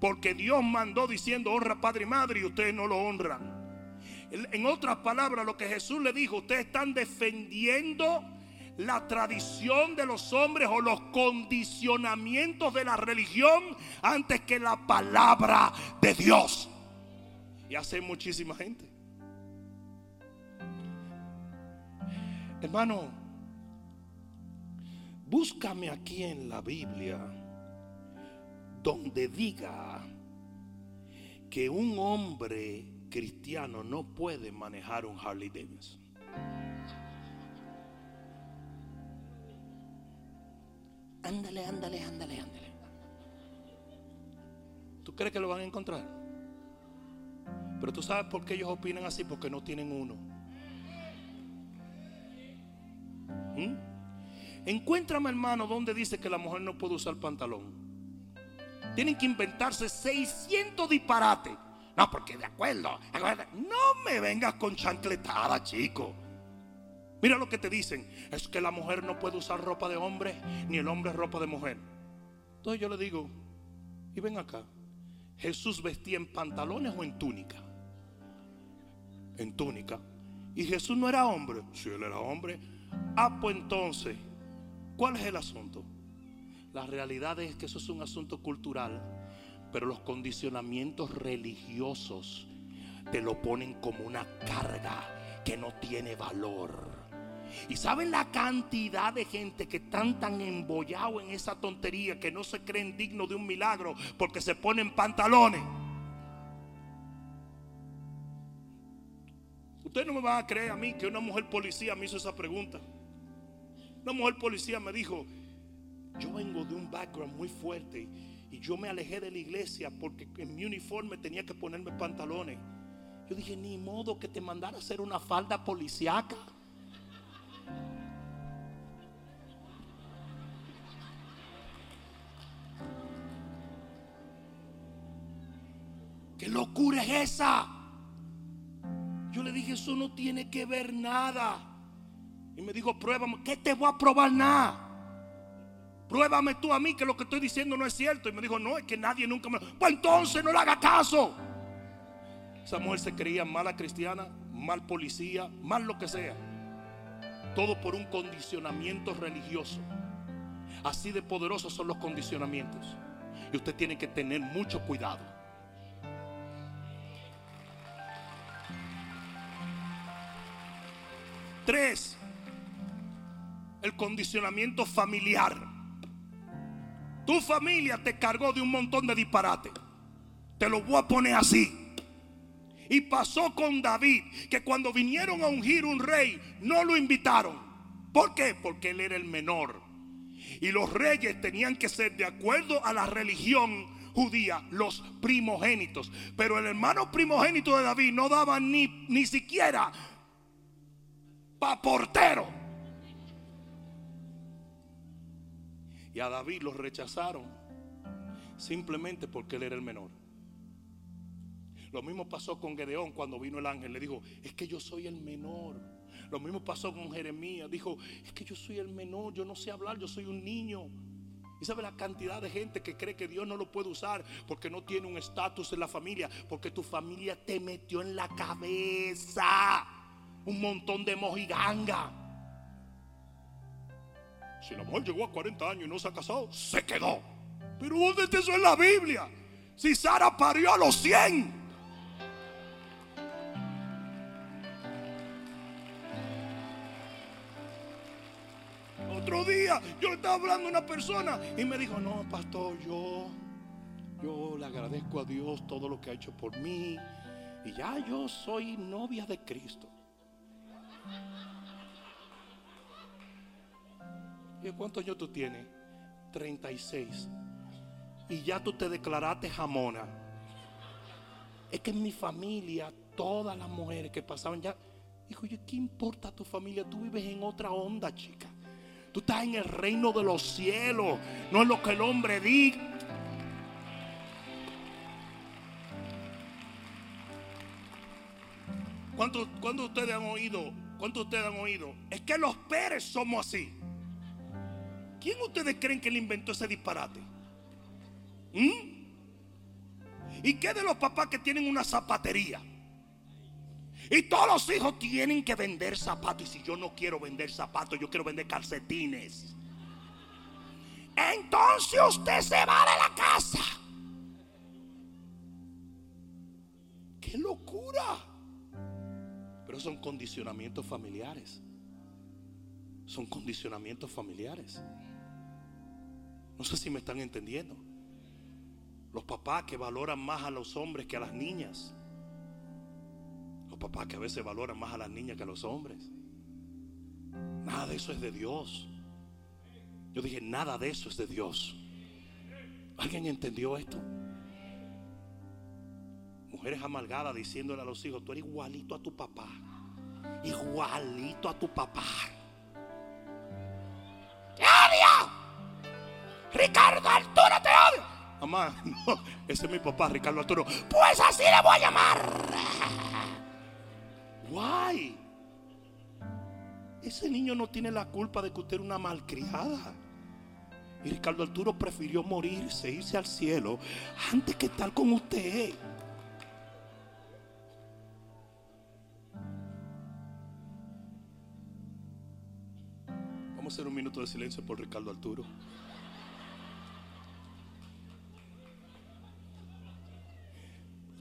Porque Dios mandó diciendo, honra padre y madre y ustedes no lo honran. En otras palabras, lo que Jesús le dijo, ustedes están defendiendo la tradición de los hombres o los condicionamientos de la religión antes que la palabra de Dios. Y hace muchísima gente. Hermano, búscame aquí en la Biblia donde diga que un hombre cristiano no puede manejar un Harley Davidson. Ándale, ándale, ándale, ándale. ¿Tú crees que lo van a encontrar? Pero tú sabes por qué ellos opinan así, porque no tienen uno. ¿Mm? Encuéntrame, hermano, donde dice que la mujer no puede usar pantalón. Tienen que inventarse 600 disparates. No, porque de acuerdo. No me vengas con chancletada, chico. Mira lo que te dicen. Es que la mujer no puede usar ropa de hombre, ni el hombre ropa de mujer. Entonces yo le digo, y ven acá. Jesús vestía en pantalones o en túnica. En túnica. Y Jesús no era hombre. Si él era hombre. Ah, pues entonces, ¿cuál es el asunto? La realidad es que eso es un asunto cultural. Pero los condicionamientos religiosos te lo ponen como una carga que no tiene valor. Y saben la cantidad de gente que están tan embollados en esa tontería que no se creen dignos de un milagro porque se ponen pantalones. Ustedes no me van a creer a mí que una mujer policía me hizo esa pregunta. Una mujer policía me dijo, yo vengo de un background muy fuerte y yo me alejé de la iglesia porque en mi uniforme tenía que ponerme pantalones. Yo dije, ni modo que te mandara a hacer una falda policiaca. ¿Qué locura es esa? Yo le dije, eso no tiene que ver nada. Y me dijo, pruébame. ¿Qué te voy a probar nada? Pruébame tú a mí que lo que estoy diciendo no es cierto. Y me dijo, no, es que nadie nunca me... Pues entonces no le haga caso. Esa mujer se creía mala cristiana, mal policía, mal lo que sea. Todo por un condicionamiento religioso. Así de poderosos son los condicionamientos. Y usted tiene que tener mucho cuidado. Tres, el condicionamiento familiar. Tu familia te cargó de un montón de disparates. Te lo voy a poner así. Y pasó con David, que cuando vinieron a ungir un rey, no lo invitaron. ¿Por qué? Porque él era el menor. Y los reyes tenían que ser de acuerdo a la religión judía, los primogénitos. Pero el hermano primogénito de David no daba ni, ni siquiera pa' portero. Y a David lo rechazaron simplemente porque él era el menor. Lo mismo pasó con Gedeón cuando vino el ángel. Le dijo, es que yo soy el menor. Lo mismo pasó con Jeremías. Dijo, es que yo soy el menor, yo no sé hablar, yo soy un niño. Y sabe la cantidad de gente que cree que Dios no lo puede usar porque no tiene un estatus en la familia, porque tu familia te metió en la cabeza un montón de mojiganga. Si la mujer llegó a 40 años y no se ha casado, se quedó. Pero ¿dónde está eso en la Biblia? Si Sara parió a los 100. Otro día yo le estaba hablando a una persona y me dijo, no, pastor, yo, yo le agradezco a Dios todo lo que ha hecho por mí. Y ya yo soy novia de Cristo. ¿Y cuántos años tú tienes? 36. Y ya tú te declaraste jamona. Es que en mi familia, todas las mujeres que pasaban ya, dijo yo, ¿qué importa tu familia? Tú vives en otra onda, chica. Tú estás en el reino de los cielos. No es lo que el hombre diga. ¿Cuántos, ¿Cuántos ustedes han oído? ¿Cuántos ustedes han oído? Es que los Pérez somos así. ¿Quién ustedes creen que le inventó ese disparate? ¿Mm? ¿Y qué de los papás que tienen una zapatería? Y todos los hijos tienen que vender zapatos. Y si yo no quiero vender zapatos, yo quiero vender calcetines. Entonces usted se va de la casa. ¡Qué locura! Pero son condicionamientos familiares. Son condicionamientos familiares. No sé si me están entendiendo. Los papás que valoran más a los hombres que a las niñas. Los papás que a veces valoran más a las niñas que a los hombres. Nada de eso es de Dios. Yo dije, nada de eso es de Dios. ¿Alguien entendió esto? Mujeres amargadas diciéndole a los hijos, tú eres igualito a tu papá. Igualito a tu papá. ¡Te odio! Ricardo Arturo, te odio. Mamá, [laughs] no, ese es mi papá, Ricardo Arturo. Pues así le voy a llamar. Guay. Ese niño no tiene la culpa de que usted era una malcriada. Y Ricardo Arturo prefirió morirse, irse al cielo, antes que estar con usted. Hacer un minuto de silencio por Ricardo Arturo.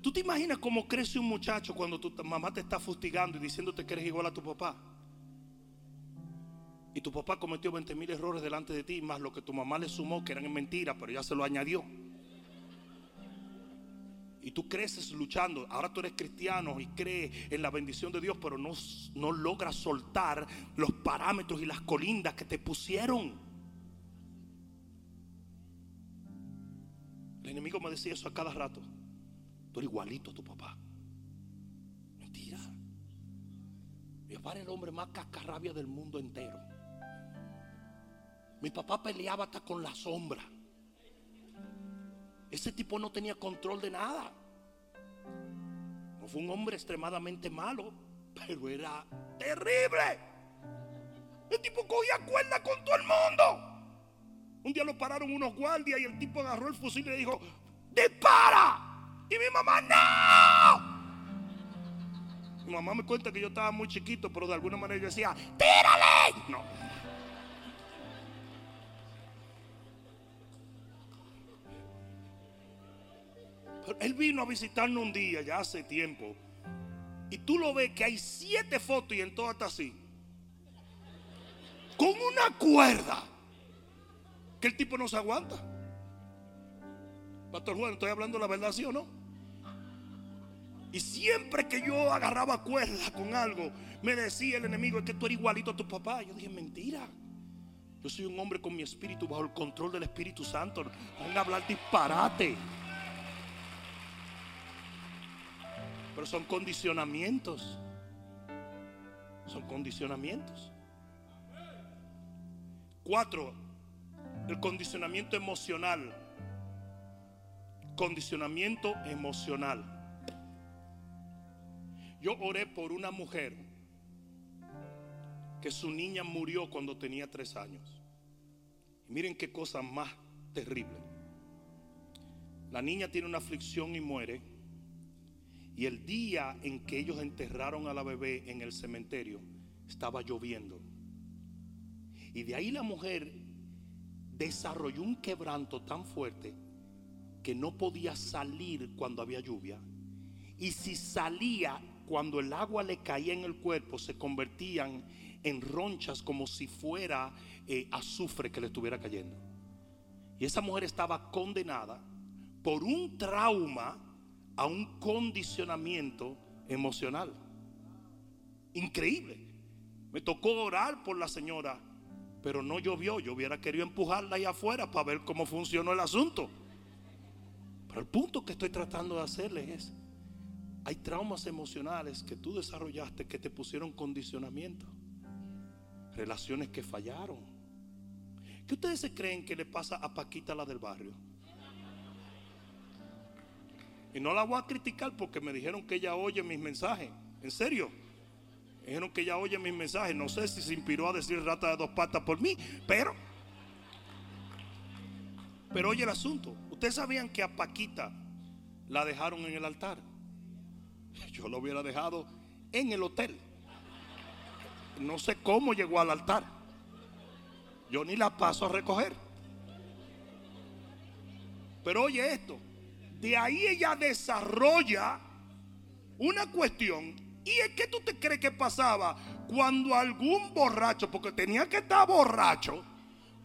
¿Tú te imaginas cómo crece un muchacho cuando tu mamá te está fustigando y diciéndote que eres igual a tu papá? Y tu papá cometió 20 mil errores delante de ti, más lo que tu mamá le sumó, que eran mentiras, pero ya se lo añadió. Y tú creces luchando. Ahora tú eres cristiano y crees en la bendición de Dios, pero no, no logras soltar los parámetros y las colindas que te pusieron. El enemigo me decía eso a cada rato. Tú eres igualito a tu papá. Mentira. Mi papá era el hombre más cascarrabia del mundo entero. Mi papá peleaba hasta con la sombra. Ese tipo no tenía control de nada. No fue un hombre extremadamente malo, pero era terrible. El tipo cogía cuerda con todo el mundo. Un día lo pararon unos guardias y el tipo agarró el fusil y le dijo, dispara. Y mi mamá, no. Mi mamá me cuenta que yo estaba muy chiquito, pero de alguna manera yo decía, ¡tírale! No. Él vino a visitarnos un día, ya hace tiempo. Y tú lo ves que hay siete fotos y en todas está así. Con una cuerda. Que el tipo no se aguanta. Pastor Juan, estoy hablando la verdad, ¿sí o no? Y siempre que yo agarraba cuerda con algo, me decía el enemigo, es que tú eres igualito a tu papá. Yo dije, mentira. Yo soy un hombre con mi espíritu bajo el control del Espíritu Santo. Van a hablar disparate. Pero son condicionamientos. Son condicionamientos. Cuatro, el condicionamiento emocional. Condicionamiento emocional. Yo oré por una mujer que su niña murió cuando tenía tres años. Y miren qué cosa más terrible. La niña tiene una aflicción y muere. Y el día en que ellos enterraron a la bebé en el cementerio, estaba lloviendo. Y de ahí la mujer desarrolló un quebranto tan fuerte que no podía salir cuando había lluvia. Y si salía, cuando el agua le caía en el cuerpo, se convertían en ronchas como si fuera eh, azufre que le estuviera cayendo. Y esa mujer estaba condenada por un trauma a un condicionamiento emocional. Increíble. Me tocó orar por la señora, pero no llovió. Yo hubiera querido empujarla ahí afuera para ver cómo funcionó el asunto. Pero el punto que estoy tratando de hacerle es, hay traumas emocionales que tú desarrollaste que te pusieron condicionamiento. Relaciones que fallaron. ¿Qué ustedes se creen que le pasa a Paquita la del barrio? Y no la voy a criticar porque me dijeron que ella oye mis mensajes. En serio. Dijeron que ella oye mis mensajes. No sé si se inspiró a decir rata de dos patas por mí, pero. Pero oye el asunto. Ustedes sabían que a Paquita la dejaron en el altar. Yo lo hubiera dejado en el hotel. No sé cómo llegó al altar. Yo ni la paso a recoger. Pero oye esto. De ahí ella desarrolla una cuestión. ¿Y es que tú te crees que pasaba cuando algún borracho, porque tenía que estar borracho,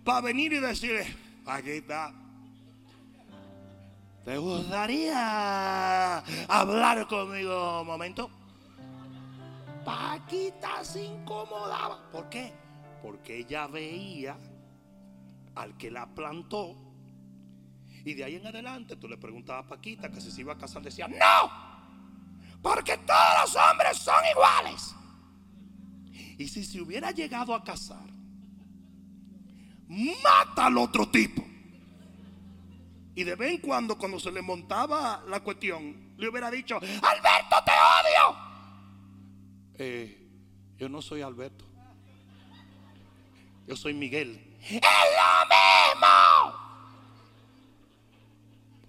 para venir y decirle, aquí está. ¿Te gustaría hablar conmigo un momento? Paquita se incomodaba. ¿Por qué? Porque ella veía al que la plantó. Y de ahí en adelante tú le preguntabas a Paquita que si se iba a casar, decía, no, porque todos los hombres son iguales. Y si se hubiera llegado a casar, mata al otro tipo. Y de vez en cuando, cuando se le montaba la cuestión, le hubiera dicho, Alberto, te odio. Eh, yo no soy Alberto. Yo soy Miguel. Es lo mismo.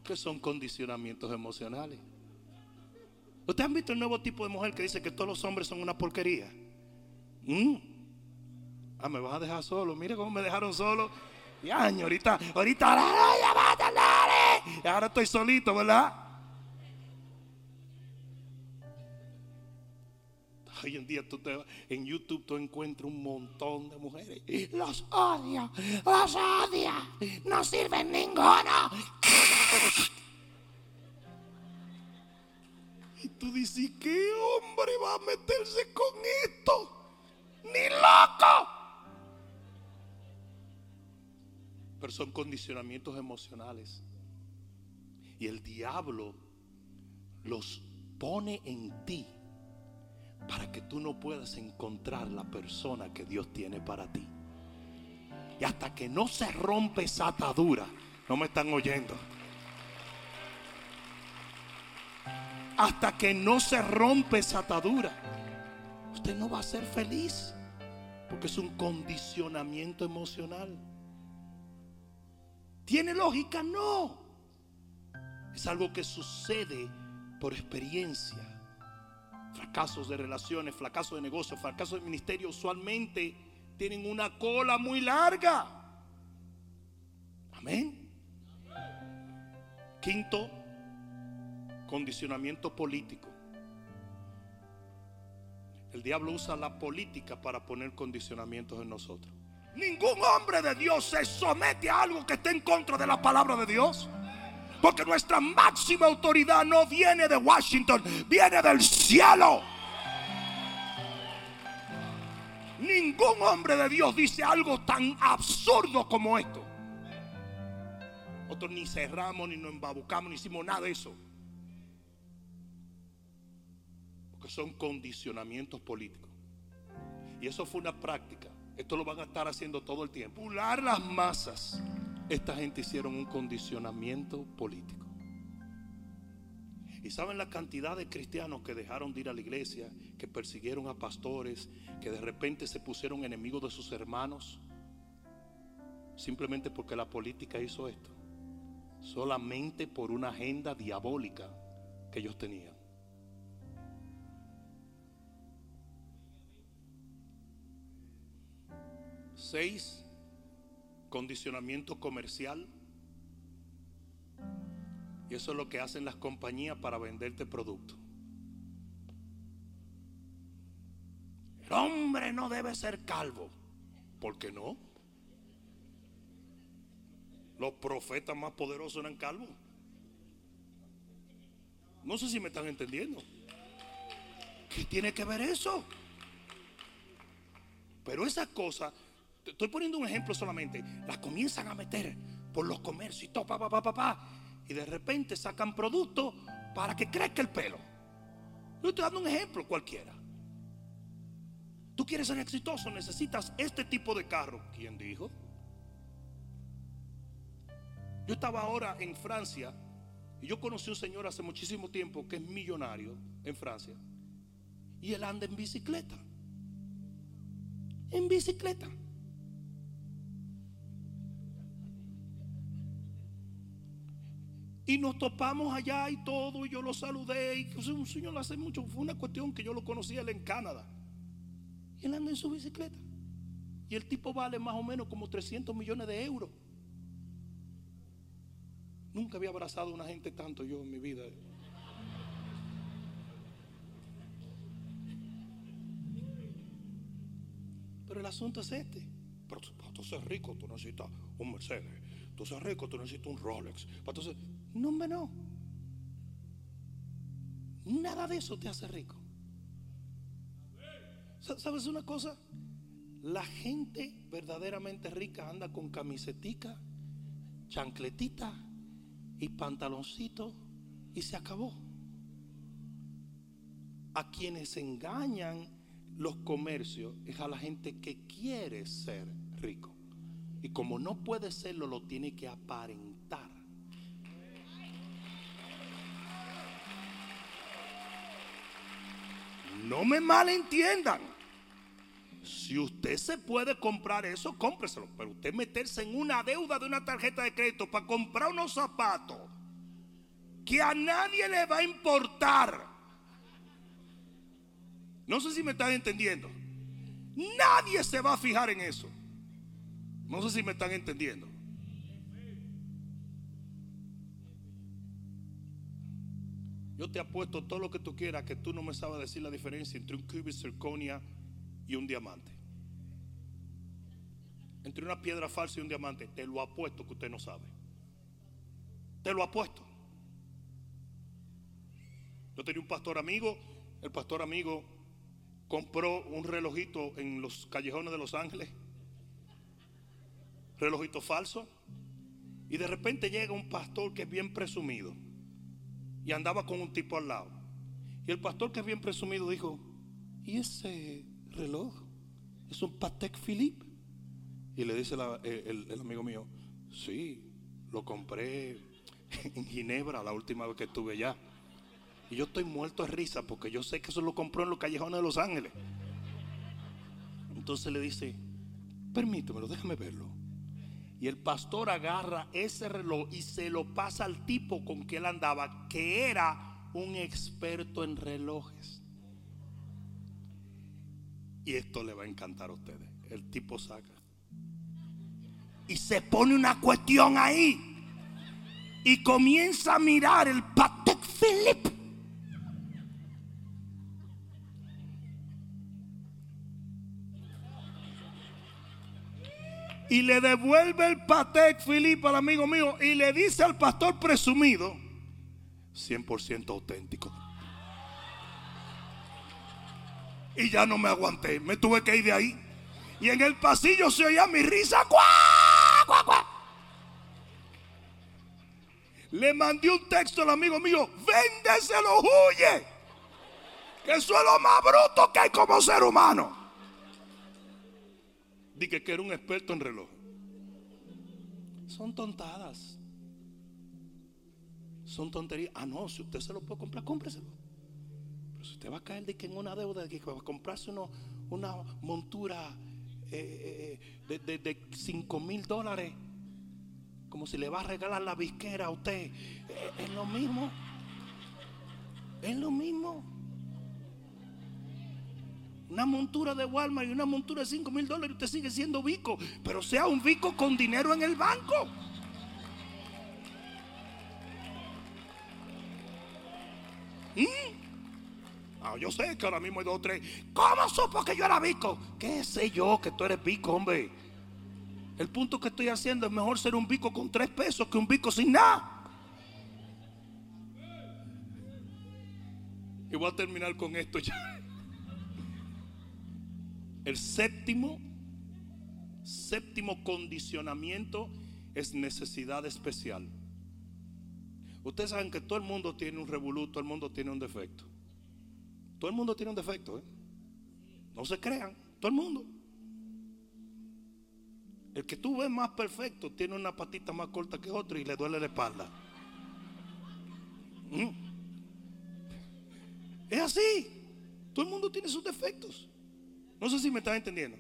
Que son condicionamientos emocionales. ¿Ustedes han visto el nuevo tipo de mujer que dice que todos los hombres son una porquería? ¿Mm? Ah, me vas a dejar solo. Mire cómo me dejaron solo. Y año, ahorita, ahorita, y ahora estoy solito, ¿verdad? Hoy en día tú te, en YouTube tú encuentras un montón de mujeres. Los odio, los odio. No sirven ninguno. Y tú dices, ¿qué hombre va a meterse con esto? Ni loco. Pero son condicionamientos emocionales. Y el diablo los pone en ti para que tú no puedas encontrar la persona que Dios tiene para ti. Y hasta que no se rompe esa atadura, no me están oyendo. Hasta que no se rompe esa atadura, usted no va a ser feliz. Porque es un condicionamiento emocional. ¿Tiene lógica? No. Es algo que sucede por experiencia fracasos de relaciones, fracasos de negocios, fracasos de ministerio usualmente tienen una cola muy larga. Amén. Quinto, condicionamiento político. El diablo usa la política para poner condicionamientos en nosotros. Ningún hombre de Dios se somete a algo que esté en contra de la palabra de Dios. Porque nuestra máxima autoridad no viene de Washington, viene del cielo. Ningún hombre de Dios dice algo tan absurdo como esto. Nosotros ni cerramos, ni nos embabucamos, ni hicimos nada de eso. Son condicionamientos políticos. Y eso fue una práctica. Esto lo van a estar haciendo todo el tiempo. Pular las masas esta gente hicieron un condicionamiento político. Y saben la cantidad de cristianos que dejaron de ir a la iglesia, que persiguieron a pastores, que de repente se pusieron enemigos de sus hermanos, simplemente porque la política hizo esto, solamente por una agenda diabólica que ellos tenían. Seis, condicionamiento comercial. Y eso es lo que hacen las compañías para venderte producto. El hombre no debe ser calvo. ¿Por qué no? Los profetas más poderosos eran calvos. No sé si me están entendiendo. ¿Qué tiene que ver eso? Pero esa cosa Estoy poniendo un ejemplo solamente. La comienzan a meter por los comercios y todo, pa, pa, pa, pa, Y de repente sacan productos para que crezca el pelo. Yo estoy dando un ejemplo cualquiera. Tú quieres ser exitoso, necesitas este tipo de carro. ¿Quién dijo? Yo estaba ahora en Francia y yo conocí a un señor hace muchísimo tiempo que es millonario en Francia. Y él anda en bicicleta. En bicicleta. Y nos topamos allá y todo, y yo lo saludé. Y un señor hace mucho, fue una cuestión que yo lo conocía él en Canadá. Y él anda en su bicicleta. Y el tipo vale más o menos como 300 millones de euros. Nunca había abrazado a una gente tanto yo en mi vida. Pero el asunto es este. Pero para tú ser rico, tú necesitas un Mercedes. Tú seas rico, tú necesitas un Rolex. Tú no, hombre, no. Nada de eso te hace rico. ¿Sabes una cosa? La gente verdaderamente rica anda con camisetica, chancletita y pantaloncito y se acabó. A quienes engañan los comercios es a la gente que quiere ser rico. Y como no puede serlo, lo tiene que aparentar. No me malentiendan. Si usted se puede comprar eso, cómpreselo. Pero usted meterse en una deuda de una tarjeta de crédito para comprar unos zapatos que a nadie le va a importar. No sé si me están entendiendo. Nadie se va a fijar en eso. No sé si me están entendiendo. Yo te apuesto todo lo que tú quieras que tú no me sabes decir la diferencia entre un cubo circonia y un diamante. Entre una piedra falsa y un diamante. Te lo apuesto que usted no sabe. Te lo apuesto. Yo tenía un pastor amigo. El pastor amigo compró un relojito en los callejones de Los Ángeles. Relojito falso. Y de repente llega un pastor que es bien presumido y andaba con un tipo al lado. Y el pastor que es bien presumido dijo, ¿y ese reloj? ¿Es un Patek Philippe? Y le dice eh, el, amigo mío, sí, lo compré [laughs] en Ginebra la última vez que estuve allá. Y yo estoy muerto de risa porque yo sé que eso lo compró en los callejones de Los Ángeles. Entonces le dice, permítemelo, déjame verlo. Y el pastor agarra ese reloj y se lo pasa al tipo con que él andaba, que era un experto en relojes. Y esto le va a encantar a ustedes. El tipo saca. Y se pone una cuestión ahí. Y comienza a mirar el Patek Philippe. Y le devuelve el Patek Philippe al amigo mío. Y le dice al pastor presumido. 100% auténtico. Y ya no me aguanté. Me tuve que ir de ahí. Y en el pasillo se oía mi risa. ¡Cuá, cuá, cuá! Le mandé un texto al amigo mío. Véndeselo, huye. Que eso es lo más bruto que hay como ser humano. Que era un experto en reloj. Son tontadas. Son tonterías. Ah, no, si usted se lo puede comprar, cómpreselo. Pero si usted va a caer de que en una deuda de que va a comprarse una montura eh, eh, de, de, 5 mil dólares, como si le va a regalar la visquera a usted, eh, es lo mismo. Es lo mismo. Una montura de Walmart y una montura de 5 mil dólares, usted sigue siendo bico, pero sea un bico con dinero en el banco. ¿Mm? Ah, yo sé que ahora mismo hay dos o tres. ¿Cómo supo que yo era bico? ¿Qué sé yo que tú eres bico, hombre? El punto que estoy haciendo es mejor ser un bico con tres pesos que un bico sin nada. Y voy a terminar con esto ya. El séptimo, séptimo condicionamiento es necesidad especial. Ustedes saben que todo el mundo tiene un revoluto, todo el mundo tiene un defecto. Todo el mundo tiene un defecto, ¿eh? No se crean, todo el mundo. El que tú ves más perfecto tiene una patita más corta que otro y le duele la espalda. ¿Mm? Es así. Todo el mundo tiene sus defectos. No sé si me están entendiendo.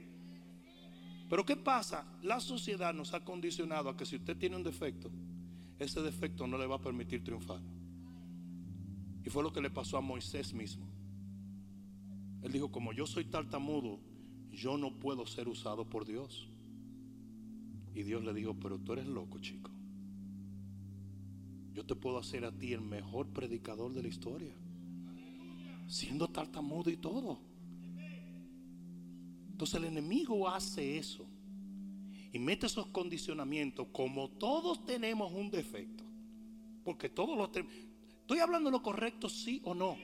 Pero ¿qué pasa? La sociedad nos ha condicionado a que si usted tiene un defecto, ese defecto no le va a permitir triunfar. Y fue lo que le pasó a Moisés mismo. Él dijo, como yo soy tartamudo, yo no puedo ser usado por Dios. Y Dios le dijo, pero tú eres loco, chico. Yo te puedo hacer a ti el mejor predicador de la historia. Siendo tartamudo y todo. Entonces el enemigo hace eso y mete esos condicionamientos, como todos tenemos un defecto, porque todos los tenemos, estoy hablando lo correcto, sí o no.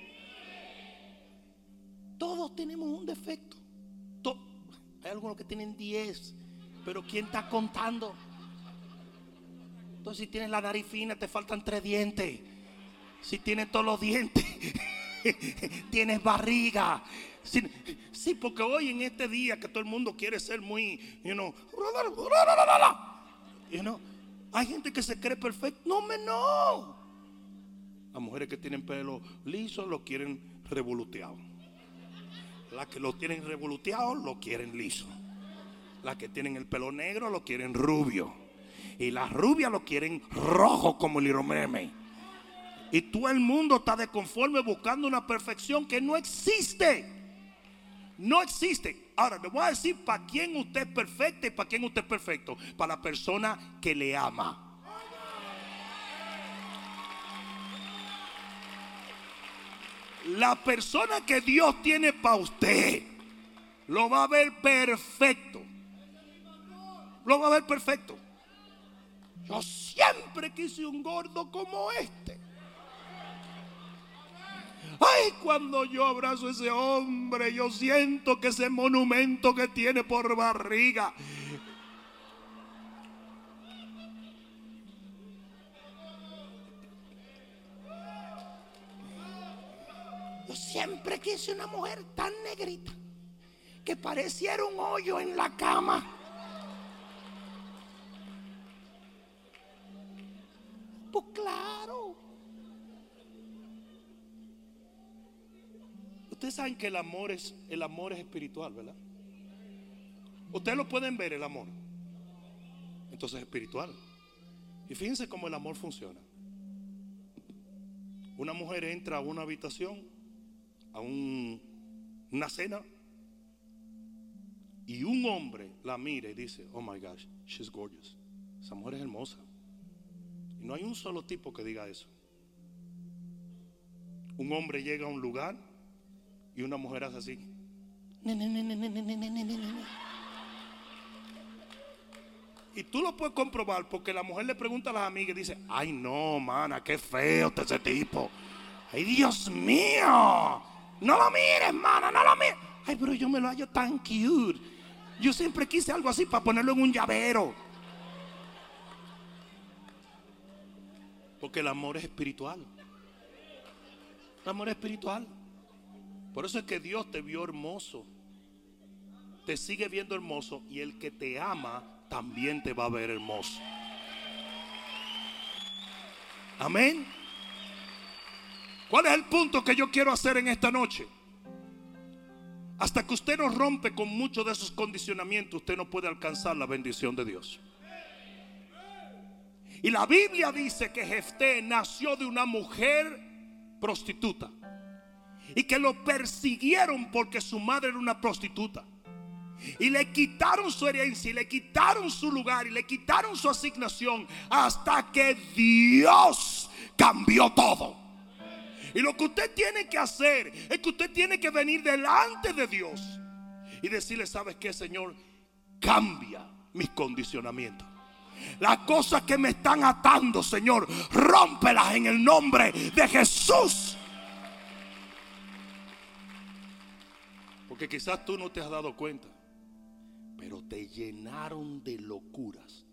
Todos tenemos un defecto. Hay algunos que tienen 10, pero ¿quién está contando? Entonces, si tienes la nariz fina, te faltan tres dientes. Si tienes todos los dientes, [laughs] [laughs] tienes barriga. Sí, porque hoy en este día que todo el mundo quiere ser muy, you know, you know hay gente que se cree perfecto. No, me no. Las mujeres que tienen pelo liso lo quieren revoluteado. Las que lo tienen revoluteado lo quieren liso. Las que tienen el pelo negro lo quieren rubio. Y las rubias lo quieren rojo como el iromeme. Y todo el mundo está de conforme buscando una perfección que no existe. No existe. Ahora, le voy a decir para quién usted es perfecto y para quién usted es perfecto. Para la persona que le ama. La persona que Dios tiene para usted lo va a ver perfecto. Lo va a ver perfecto. Yo siempre quise un gordo como este. Ay, cuando yo abrazo a ese hombre, yo siento que ese monumento que tiene por barriga. Yo siempre quise una mujer tan negrita que pareciera un hoyo en la cama. Pues claro. Ustedes saben que el amor es el amor es espiritual, ¿verdad? Ustedes lo pueden ver el amor. Entonces es espiritual. Y fíjense cómo el amor funciona. Una mujer entra a una habitación, a una cena, y un hombre la mira y dice, oh my gosh, she's gorgeous. Esa mujer es hermosa. Y no hay un solo tipo que diga eso. Un hombre llega a un lugar y una mujer hace así. Y tú lo puedes comprobar porque la mujer le pregunta a las amigas y dice, ay no, mana, qué feo está ese tipo. Ay, Dios mío. No lo mires, mana, no lo mires. Ay, pero yo me lo hallo tan cute. Yo siempre quise algo así para ponerlo en un llavero. Porque el amor es espiritual. El amor es espiritual. Por eso es que Dios te vio hermoso. Te sigue viendo hermoso y el que te ama también te va a ver hermoso. Amén. ¿Cuál es el punto que yo quiero hacer en esta noche? Hasta que usted no rompe con muchos de esos condicionamientos, usted no puede alcanzar la bendición de Dios. Y la Biblia dice que Jefté nació de una mujer prostituta. Y que lo persiguieron porque su madre era una prostituta. Y le quitaron su herencia y le quitaron su lugar y le quitaron su asignación hasta que Dios cambió todo. Y lo que usted tiene que hacer es que usted tiene que venir delante de Dios y decirle, ¿sabes qué, Señor? Cambia mis condicionamientos. Las cosas que me están atando, Señor, rómpelas en el nombre de Jesús. Porque quizás tú no te has dado cuenta, pero te llenaron de locuras.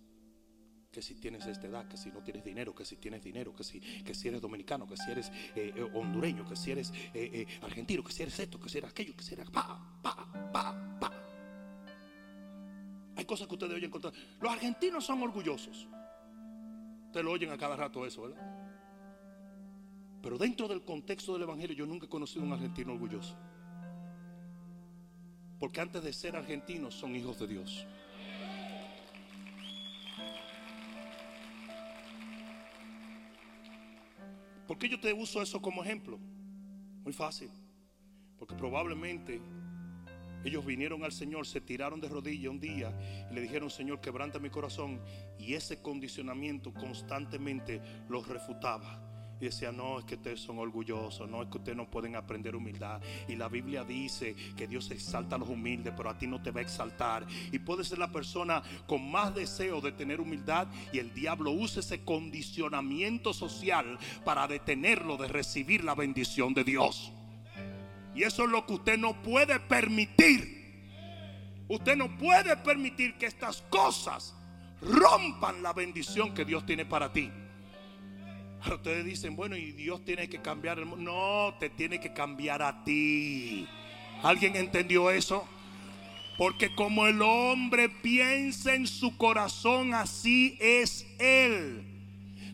Que si tienes esta edad, que si no tienes dinero, que si tienes dinero, que si, que si eres dominicano, que si eres eh, eh, hondureño, que si eres eh, argentino, que si eres esto, que si eres aquello, que si eres pa, pa, pa, pa. Hay cosas que ustedes oyen contar. Los argentinos son orgullosos. Ustedes lo oyen a cada rato eso, ¿verdad? Pero dentro del contexto del Evangelio yo nunca he conocido a un argentino orgulloso. Porque antes de ser argentinos son hijos de Dios. ¿Por qué yo te uso eso como ejemplo? Muy fácil. Porque probablemente ellos vinieron al Señor, se tiraron de rodillas un día y le dijeron, Señor, quebranta mi corazón. Y ese condicionamiento constantemente los refutaba. Y decía, no, es que ustedes son orgullosos, no es que ustedes no pueden aprender humildad. Y la Biblia dice que Dios exalta a los humildes, pero a ti no te va a exaltar. Y puede ser la persona con más deseo de tener humildad y el diablo usa ese condicionamiento social para detenerlo de recibir la bendición de Dios. Y eso es lo que usted no puede permitir. Usted no puede permitir que estas cosas rompan la bendición que Dios tiene para ti. Ustedes dicen, bueno, y Dios tiene que cambiar el mundo. No, te tiene que cambiar a ti. ¿Alguien entendió eso? Porque como el hombre piensa en su corazón, así es él.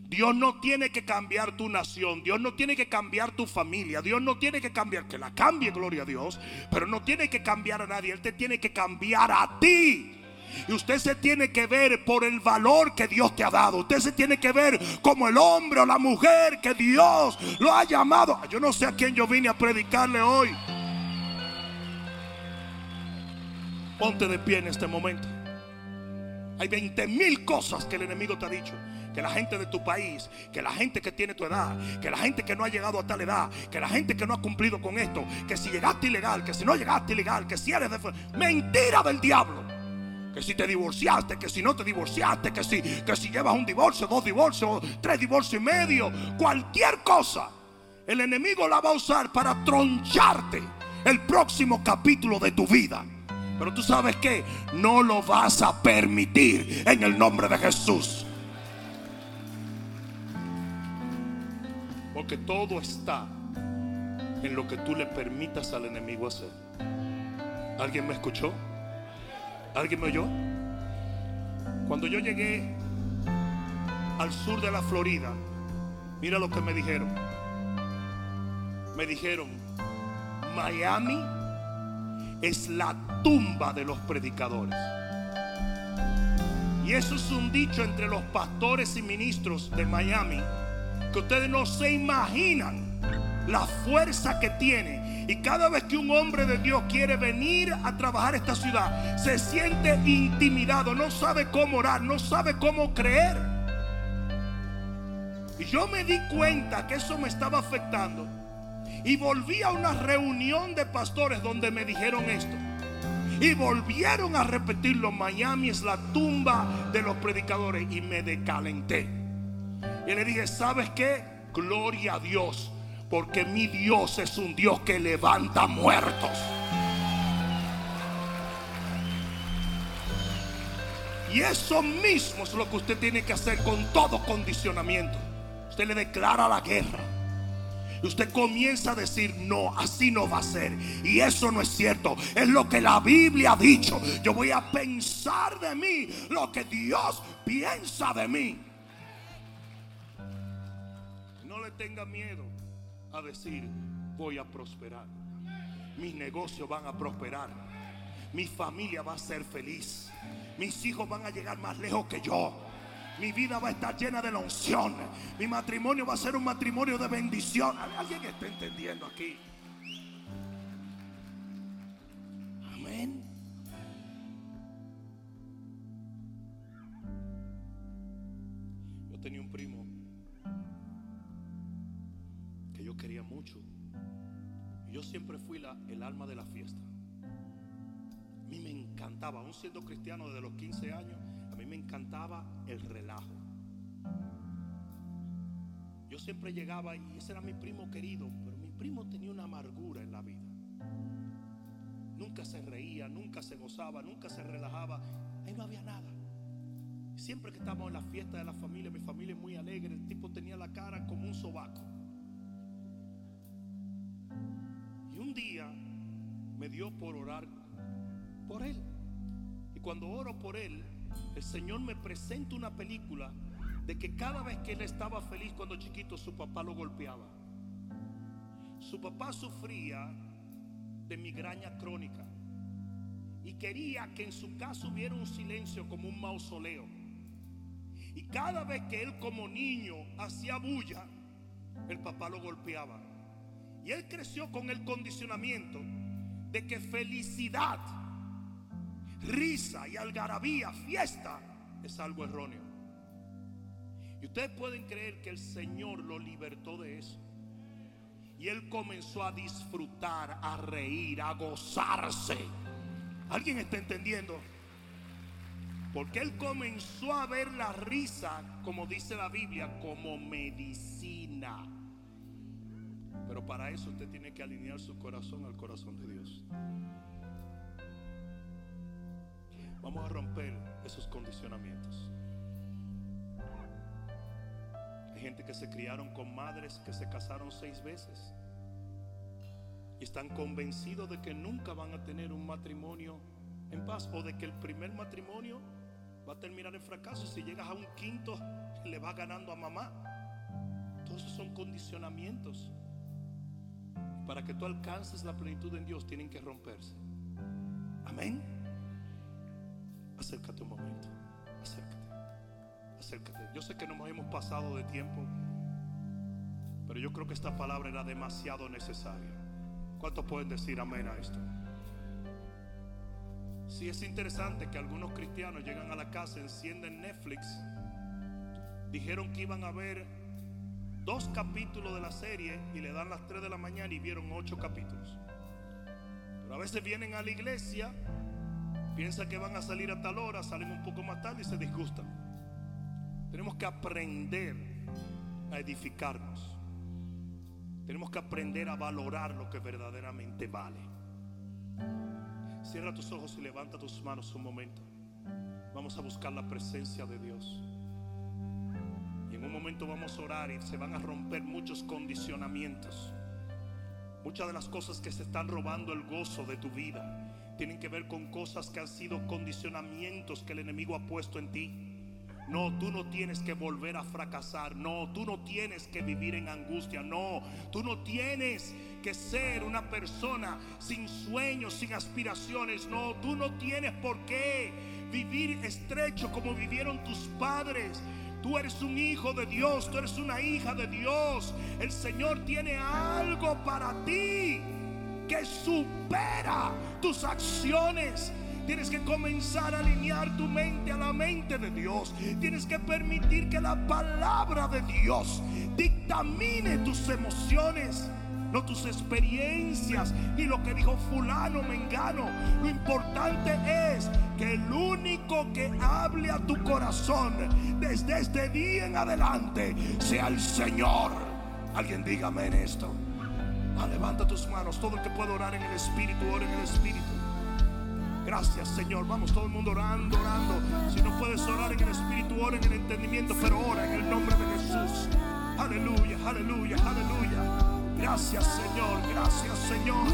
Dios no tiene que cambiar tu nación, Dios no tiene que cambiar tu familia, Dios no tiene que cambiar, que la cambie, gloria a Dios, pero no tiene que cambiar a nadie, Él te tiene que cambiar a ti. Y usted se tiene que ver por el valor que Dios te ha dado. Usted se tiene que ver como el hombre o la mujer que Dios lo ha llamado. Yo no sé a quién yo vine a predicarle hoy. Ponte de pie en este momento. Hay 20 mil cosas que el enemigo te ha dicho que la gente de tu país, que la gente que tiene tu edad, que la gente que no ha llegado a tal edad, que la gente que no ha cumplido con esto, que si llegaste ilegal, que si no llegaste ilegal, que si eres de... Mentira del diablo. Que si te divorciaste, que si no te divorciaste, que si, que si llevas un divorcio, dos divorcios, tres divorcios y medio, cualquier cosa, el enemigo la va a usar para troncharte el próximo capítulo de tu vida. Pero tú sabes que no lo vas a permitir en el nombre de Jesús. Porque todo está en lo que tú le permitas al enemigo hacer. ¿Alguien me escuchó? ¿Alguien me oyó? Cuando yo llegué al sur de la Florida, mira lo que me dijeron. Me dijeron, Miami es la tumba de los predicadores. Y eso es un dicho entre los pastores y ministros de Miami que ustedes no se imaginan la fuerza que tiene. Y cada vez que un hombre de Dios quiere venir a trabajar esta ciudad, se siente intimidado, no sabe cómo orar, no sabe cómo creer. Y yo me di cuenta que eso me estaba afectando. Y volví a una reunión de pastores donde me dijeron esto. Y volvieron a repetirlo. Miami es la tumba de los predicadores. Y me decalenté. Y le dije, ¿sabes qué? Gloria a Dios. Porque mi Dios es un Dios que levanta muertos. Y eso mismo es lo que usted tiene que hacer con todo condicionamiento. Usted le declara la guerra. Y usted comienza a decir, no, así no va a ser. Y eso no es cierto. Es lo que la Biblia ha dicho. Yo voy a pensar de mí lo que Dios piensa de mí. No le tenga miedo a decir, voy a prosperar. Mis negocios van a prosperar. Mi familia va a ser feliz. Mis hijos van a llegar más lejos que yo. Mi vida va a estar llena de la unción. Mi matrimonio va a ser un matrimonio de bendición. ¿Alguien está entendiendo aquí? Amén. Yo tenía un primo yo quería mucho. Yo siempre fui la, el alma de la fiesta. A mí me encantaba, aún siendo cristiano desde los 15 años me encantaba el relajo. Yo siempre llegaba y ese era mi primo querido, pero mi primo tenía una amargura en la vida. Nunca se reía, nunca se gozaba, nunca se relajaba. Ahí no había nada. Siempre que estábamos en la fiesta de la familia, mi familia es muy alegre, el tipo tenía la cara como un sobaco. Un día me dio por orar por él. Y cuando oro por él, el Señor me presenta una película de que cada vez que él estaba feliz cuando chiquito, su papá lo golpeaba. Su papá sufría de migraña crónica y quería que en su casa hubiera un silencio como un mausoleo. Y cada vez que él como niño hacía bulla, el papá lo golpeaba. Y él creció con el condicionamiento de que felicidad risa y algarabía, fiesta, es algo erróneo. Y ustedes pueden creer que el Señor lo libertó de eso. Y él comenzó a disfrutar, a reír, a gozarse. ¿Alguien está entendiendo? Porque él comenzó a ver la risa, como dice la Biblia, como medicina. Pero para eso usted tiene que alinear su corazón al corazón de Dios. Vamos a romper esos condicionamientos. Hay gente que se criaron con madres que se casaron seis veces y están convencidos de que nunca van a tener un matrimonio en paz o de que el primer matrimonio va a terminar en fracaso si llegas a un quinto [laughs] le va ganando a mamá. Todos esos son condicionamientos. Para que tú alcances la plenitud en Dios tienen que romperse. Amén. Acércate un momento. Acércate. Acércate. Yo sé que nos hemos pasado de tiempo. Pero yo creo que esta palabra era demasiado necesaria. ¿Cuántos pueden decir amén a esto? Si es interesante que algunos cristianos llegan a la casa, encienden Netflix, dijeron que iban a ver dos capítulos de la serie y le dan las 3 de la mañana y vieron ocho capítulos. Pero a veces vienen a la iglesia Piensa que van a salir a tal hora, salen un poco más tarde y se disgustan. Tenemos que aprender a edificarnos. Tenemos que aprender a valorar lo que verdaderamente vale. Cierra tus ojos y levanta tus manos un momento. Vamos a buscar la presencia de Dios. Un momento vamos a orar y se van a romper muchos condicionamientos. Muchas de las cosas que se están robando el gozo de tu vida tienen que ver con cosas que han sido condicionamientos que el enemigo ha puesto en ti. No, tú no tienes que volver a fracasar. No, tú no tienes que vivir en angustia. No, tú no tienes que ser una persona sin sueños, sin aspiraciones. No, tú no tienes por qué vivir estrecho como vivieron tus padres. Tú eres un hijo de Dios, tú eres una hija de Dios. El Señor tiene algo para ti que supera tus acciones. Tienes que comenzar a alinear tu mente a la mente de Dios. Tienes que permitir que la palabra de Dios dictamine tus emociones no tus experiencias, ni lo que dijo fulano, mengano. Lo importante es que el único que hable a tu corazón desde este día en adelante sea el Señor. Alguien dígame en esto. Ah, levanta tus manos. Todo el que pueda orar en el Espíritu, ora en el Espíritu. Gracias, Señor. Vamos todo el mundo orando, orando. Si no puedes orar en el Espíritu, ora en el entendimiento, pero ora en el nombre de Jesús. Aleluya, aleluya, aleluya. Gracias Señor, gracias Señor.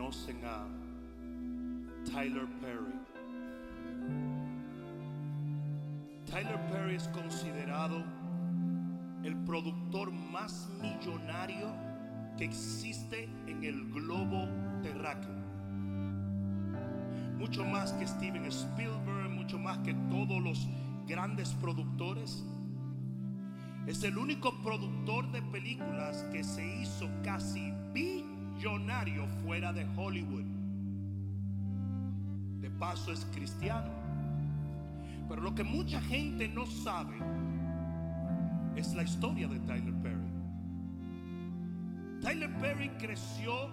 Conocen a Tyler Perry. Tyler Perry es considerado el productor más millonario que existe en el globo terráqueo. Mucho más que Steven Spielberg, mucho más que todos los grandes productores. Es el único productor de películas que se hizo casi fuera de Hollywood. De paso es cristiano. Pero lo que mucha gente no sabe es la historia de Tyler Perry. Tyler Perry creció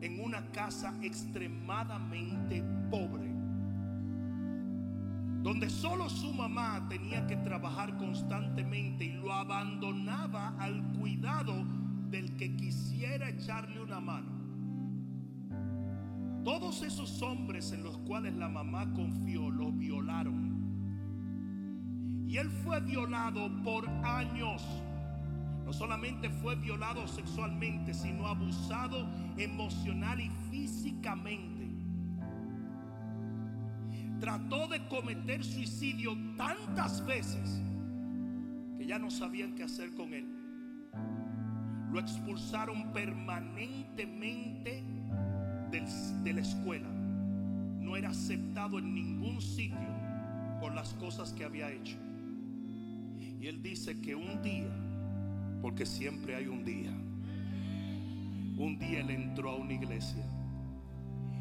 en una casa extremadamente pobre, donde solo su mamá tenía que trabajar constantemente y lo abandonaba al cuidado del que quisiera echarle una mano. Todos esos hombres en los cuales la mamá confió lo violaron. Y él fue violado por años. No solamente fue violado sexualmente, sino abusado emocional y físicamente. Trató de cometer suicidio tantas veces que ya no sabían qué hacer con él. Lo expulsaron permanentemente de la escuela. No era aceptado en ningún sitio por las cosas que había hecho. Y él dice que un día, porque siempre hay un día, un día él entró a una iglesia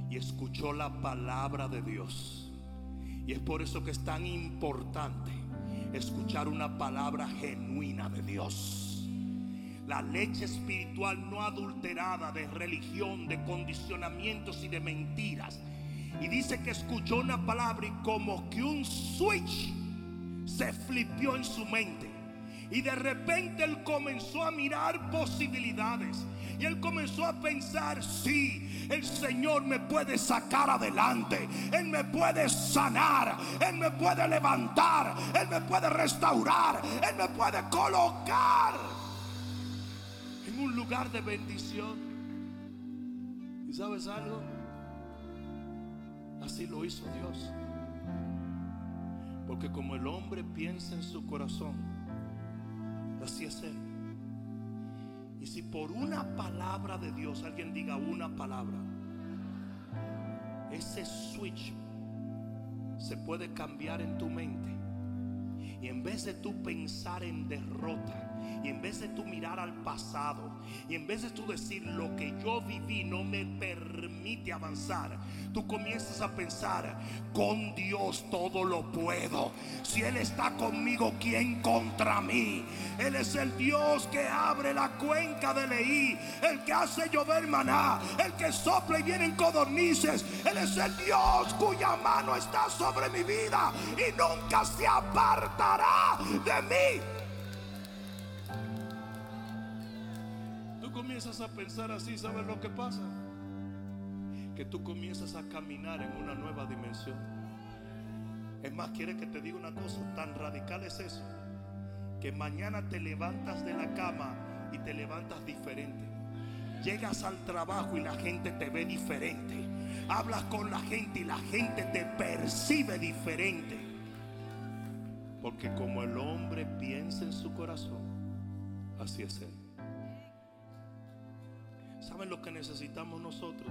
y escuchó la palabra de Dios. Y es por eso que es tan importante escuchar una palabra genuina de Dios la leche espiritual no adulterada de religión, de condicionamientos y de mentiras. Y dice que escuchó una palabra y como que un switch se flipió en su mente. Y de repente él comenzó a mirar posibilidades. Y él comenzó a pensar, sí, el Señor me puede sacar adelante. Él me puede sanar. Él me puede levantar. Él me puede restaurar. Él me puede colocar un lugar de bendición. ¿Y sabes algo? Así lo hizo Dios. Porque como el hombre piensa en su corazón, así es Él. Y si por una palabra de Dios alguien diga una palabra, ese switch se puede cambiar en tu mente. Y en vez de tú pensar en derrota, y en vez de tú mirar al pasado, y en vez de tú decir lo que yo viví no me permite avanzar, tú comienzas a pensar, con Dios todo lo puedo. Si Él está conmigo, ¿quién contra mí? Él es el Dios que abre la cuenca de Leí, el que hace llover maná, el que sopla y vienen codornices. Él es el Dios cuya mano está sobre mi vida y nunca se apartará de mí. Comienzas a pensar así, ¿sabes lo que pasa? Que tú comienzas a caminar en una nueva dimensión. Es más, quiere que te diga una cosa, tan radical es eso, que mañana te levantas de la cama y te levantas diferente. Llegas al trabajo y la gente te ve diferente. Hablas con la gente y la gente te percibe diferente. Porque como el hombre piensa en su corazón, así es él. ¿Saben lo que necesitamos nosotros?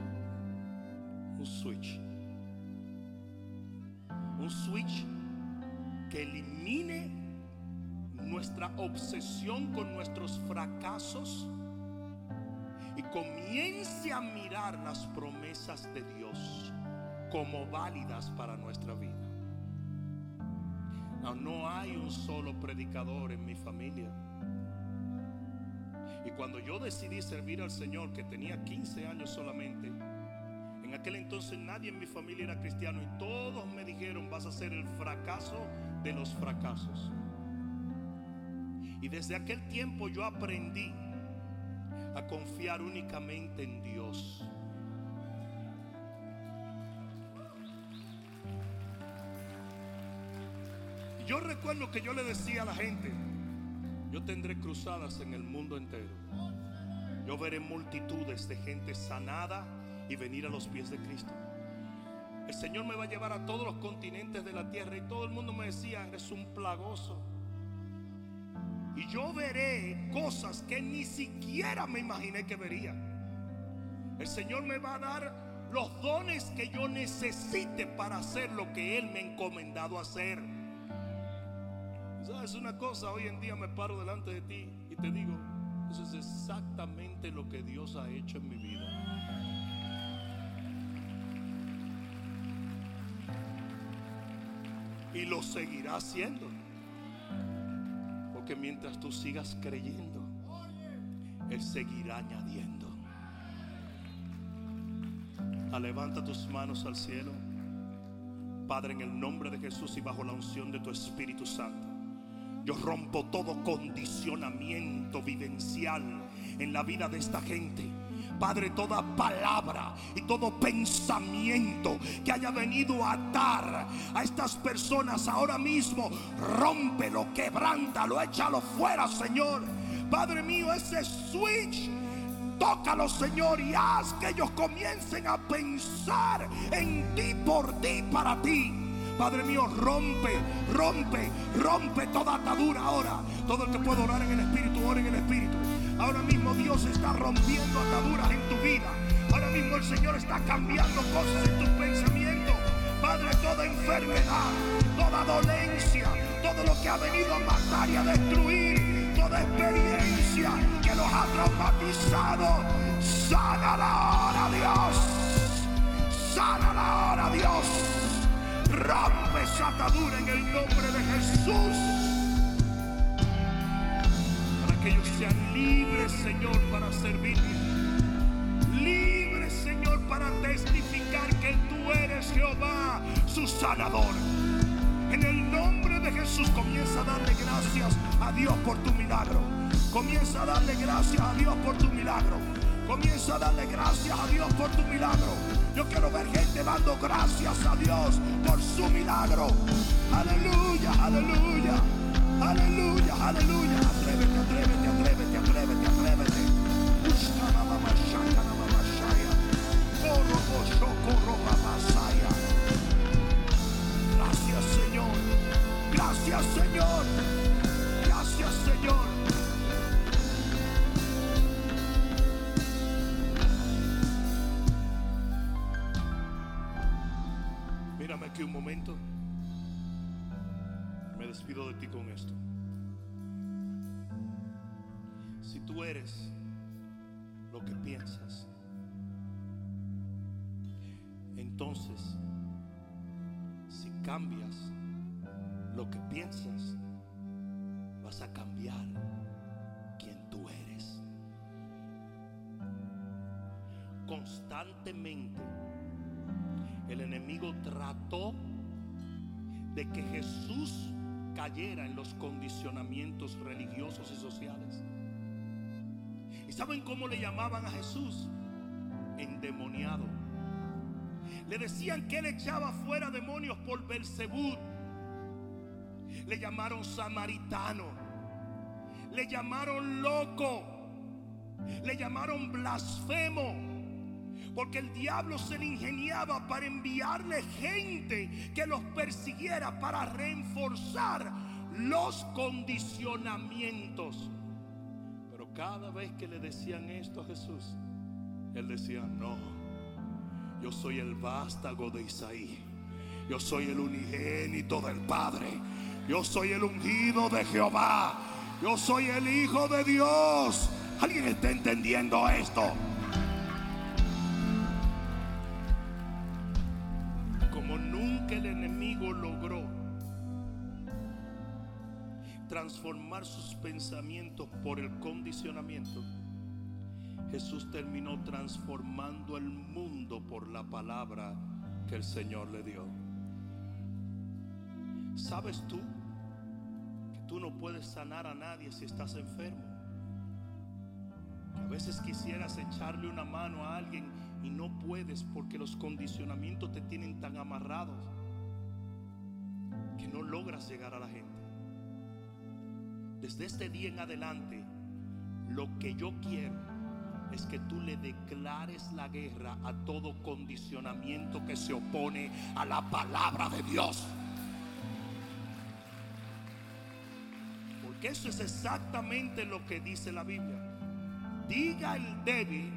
Un switch. Un switch que elimine nuestra obsesión con nuestros fracasos y comience a mirar las promesas de Dios como válidas para nuestra vida. No, hay un solo predicador en mi familia. Cuando yo decidí servir al Señor, que tenía 15 años solamente, en aquel entonces nadie en mi familia era cristiano y todos me dijeron, vas a ser el fracaso de los fracasos. Y desde aquel tiempo yo aprendí a confiar únicamente en Dios. Yo recuerdo que yo le decía a la gente, yo tendré cruzadas en el mundo entero. Yo veré multitudes de gente sanada y venir a los pies de Cristo. El Señor me va a llevar a todos los continentes de la tierra y todo el mundo me decía, eres un plagoso. Y yo veré cosas que ni siquiera me imaginé que vería. El Señor me va a dar los dones que yo necesite para hacer lo que Él me ha encomendado hacer. ¿Sabes una cosa? Hoy en día me paro delante de ti y te digo, eso es exactamente lo que Dios ha hecho en mi vida. Y lo seguirá haciendo. Porque mientras tú sigas creyendo, Él seguirá añadiendo. A levanta tus manos al cielo. Padre, en el nombre de Jesús y bajo la unción de tu Espíritu Santo. Yo rompo todo condicionamiento vivencial en la vida de esta gente Padre, toda palabra y todo pensamiento que haya venido a atar a estas personas ahora mismo, rómpelo, quebrántalo, échalo fuera, Señor. Padre mío, ese switch Tócalo, Señor, y haz que ellos comiencen a pensar en ti, por ti, para ti. Padre mío, rompe, rompe, rompe toda atadura ahora. Todo el que pueda orar en el Espíritu, ora en el Espíritu. Ahora mismo Dios está rompiendo ataduras en tu vida. Ahora mismo el Señor está cambiando cosas en tus pensamientos. Padre, toda enfermedad, toda dolencia, todo lo que ha venido a matar y a destruir, toda experiencia que los ha traumatizado, sánala ahora, Dios. Sánala ahora, Dios. Rompe esa atadura en el nombre de Jesús. Para que ellos sean libres, Señor, para servirte. Libres, Señor, para testificar que tú eres Jehová, su sanador. En el nombre de Jesús comienza a darle gracias a Dios por tu milagro. Comienza a darle gracias a Dios por tu milagro. Comienza a darle gracias a Dios por tu milagro. Yo quiero ver gente dando gracias a Dios por su milagro. Aleluya, aleluya, aleluya, aleluya. Lo que piensas, entonces, si cambias lo que piensas, vas a cambiar quien tú eres. Constantemente el enemigo trató de que Jesús cayera en los condicionamientos religiosos y sociales. ¿Y saben cómo le llamaban a Jesús? Endemoniado. Le decían que él echaba fuera demonios por Belcebú. Le llamaron samaritano. Le llamaron loco. Le llamaron blasfemo. Porque el diablo se le ingeniaba para enviarle gente que los persiguiera para reforzar los condicionamientos. Cada vez que le decían esto a Jesús, él decía, no, yo soy el vástago de Isaí. Yo soy el unigénito del Padre. Yo soy el ungido de Jehová. Yo soy el Hijo de Dios. ¿Alguien está entendiendo esto? Sus pensamientos por el condicionamiento, Jesús terminó transformando el mundo por la palabra que el Señor le dio. ¿Sabes tú que tú no puedes sanar a nadie si estás enfermo? A veces quisieras echarle una mano a alguien y no puedes porque los condicionamientos te tienen tan amarrados que no logras llegar a la gente. Desde este día en adelante, lo que yo quiero es que tú le declares la guerra a todo condicionamiento que se opone a la palabra de Dios. Porque eso es exactamente lo que dice la Biblia. Diga el débil.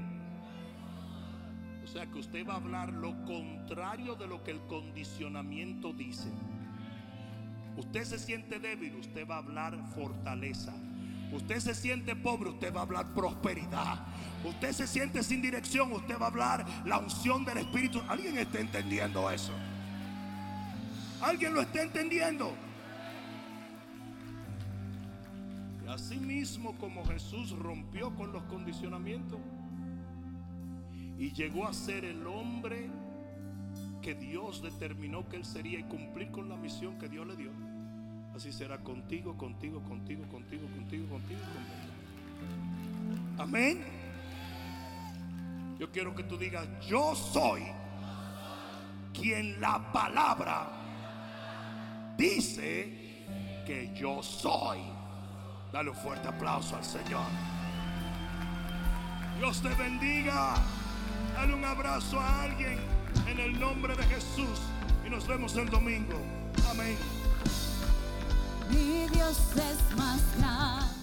O sea que usted va a hablar lo contrario de lo que el condicionamiento dice. Usted se siente débil, usted va a hablar fortaleza. Usted se siente pobre, usted va a hablar prosperidad. Usted se siente sin dirección, usted va a hablar la unción del Espíritu. ¿Alguien está entendiendo eso? ¿Alguien lo está entendiendo? Y así mismo como Jesús rompió con los condicionamientos y llegó a ser el hombre que Dios determinó que él sería y cumplir con la misión que Dios le dio. Así será contigo, contigo, contigo, contigo, contigo, contigo, contigo. Amén. Yo quiero que tú digas, yo soy quien la palabra dice que yo soy. Dale un fuerte aplauso al Señor. Dios te bendiga. Dale un abrazo a alguien en el nombre de Jesús. Y nos vemos el domingo. Amén. Mi Dios es más grande.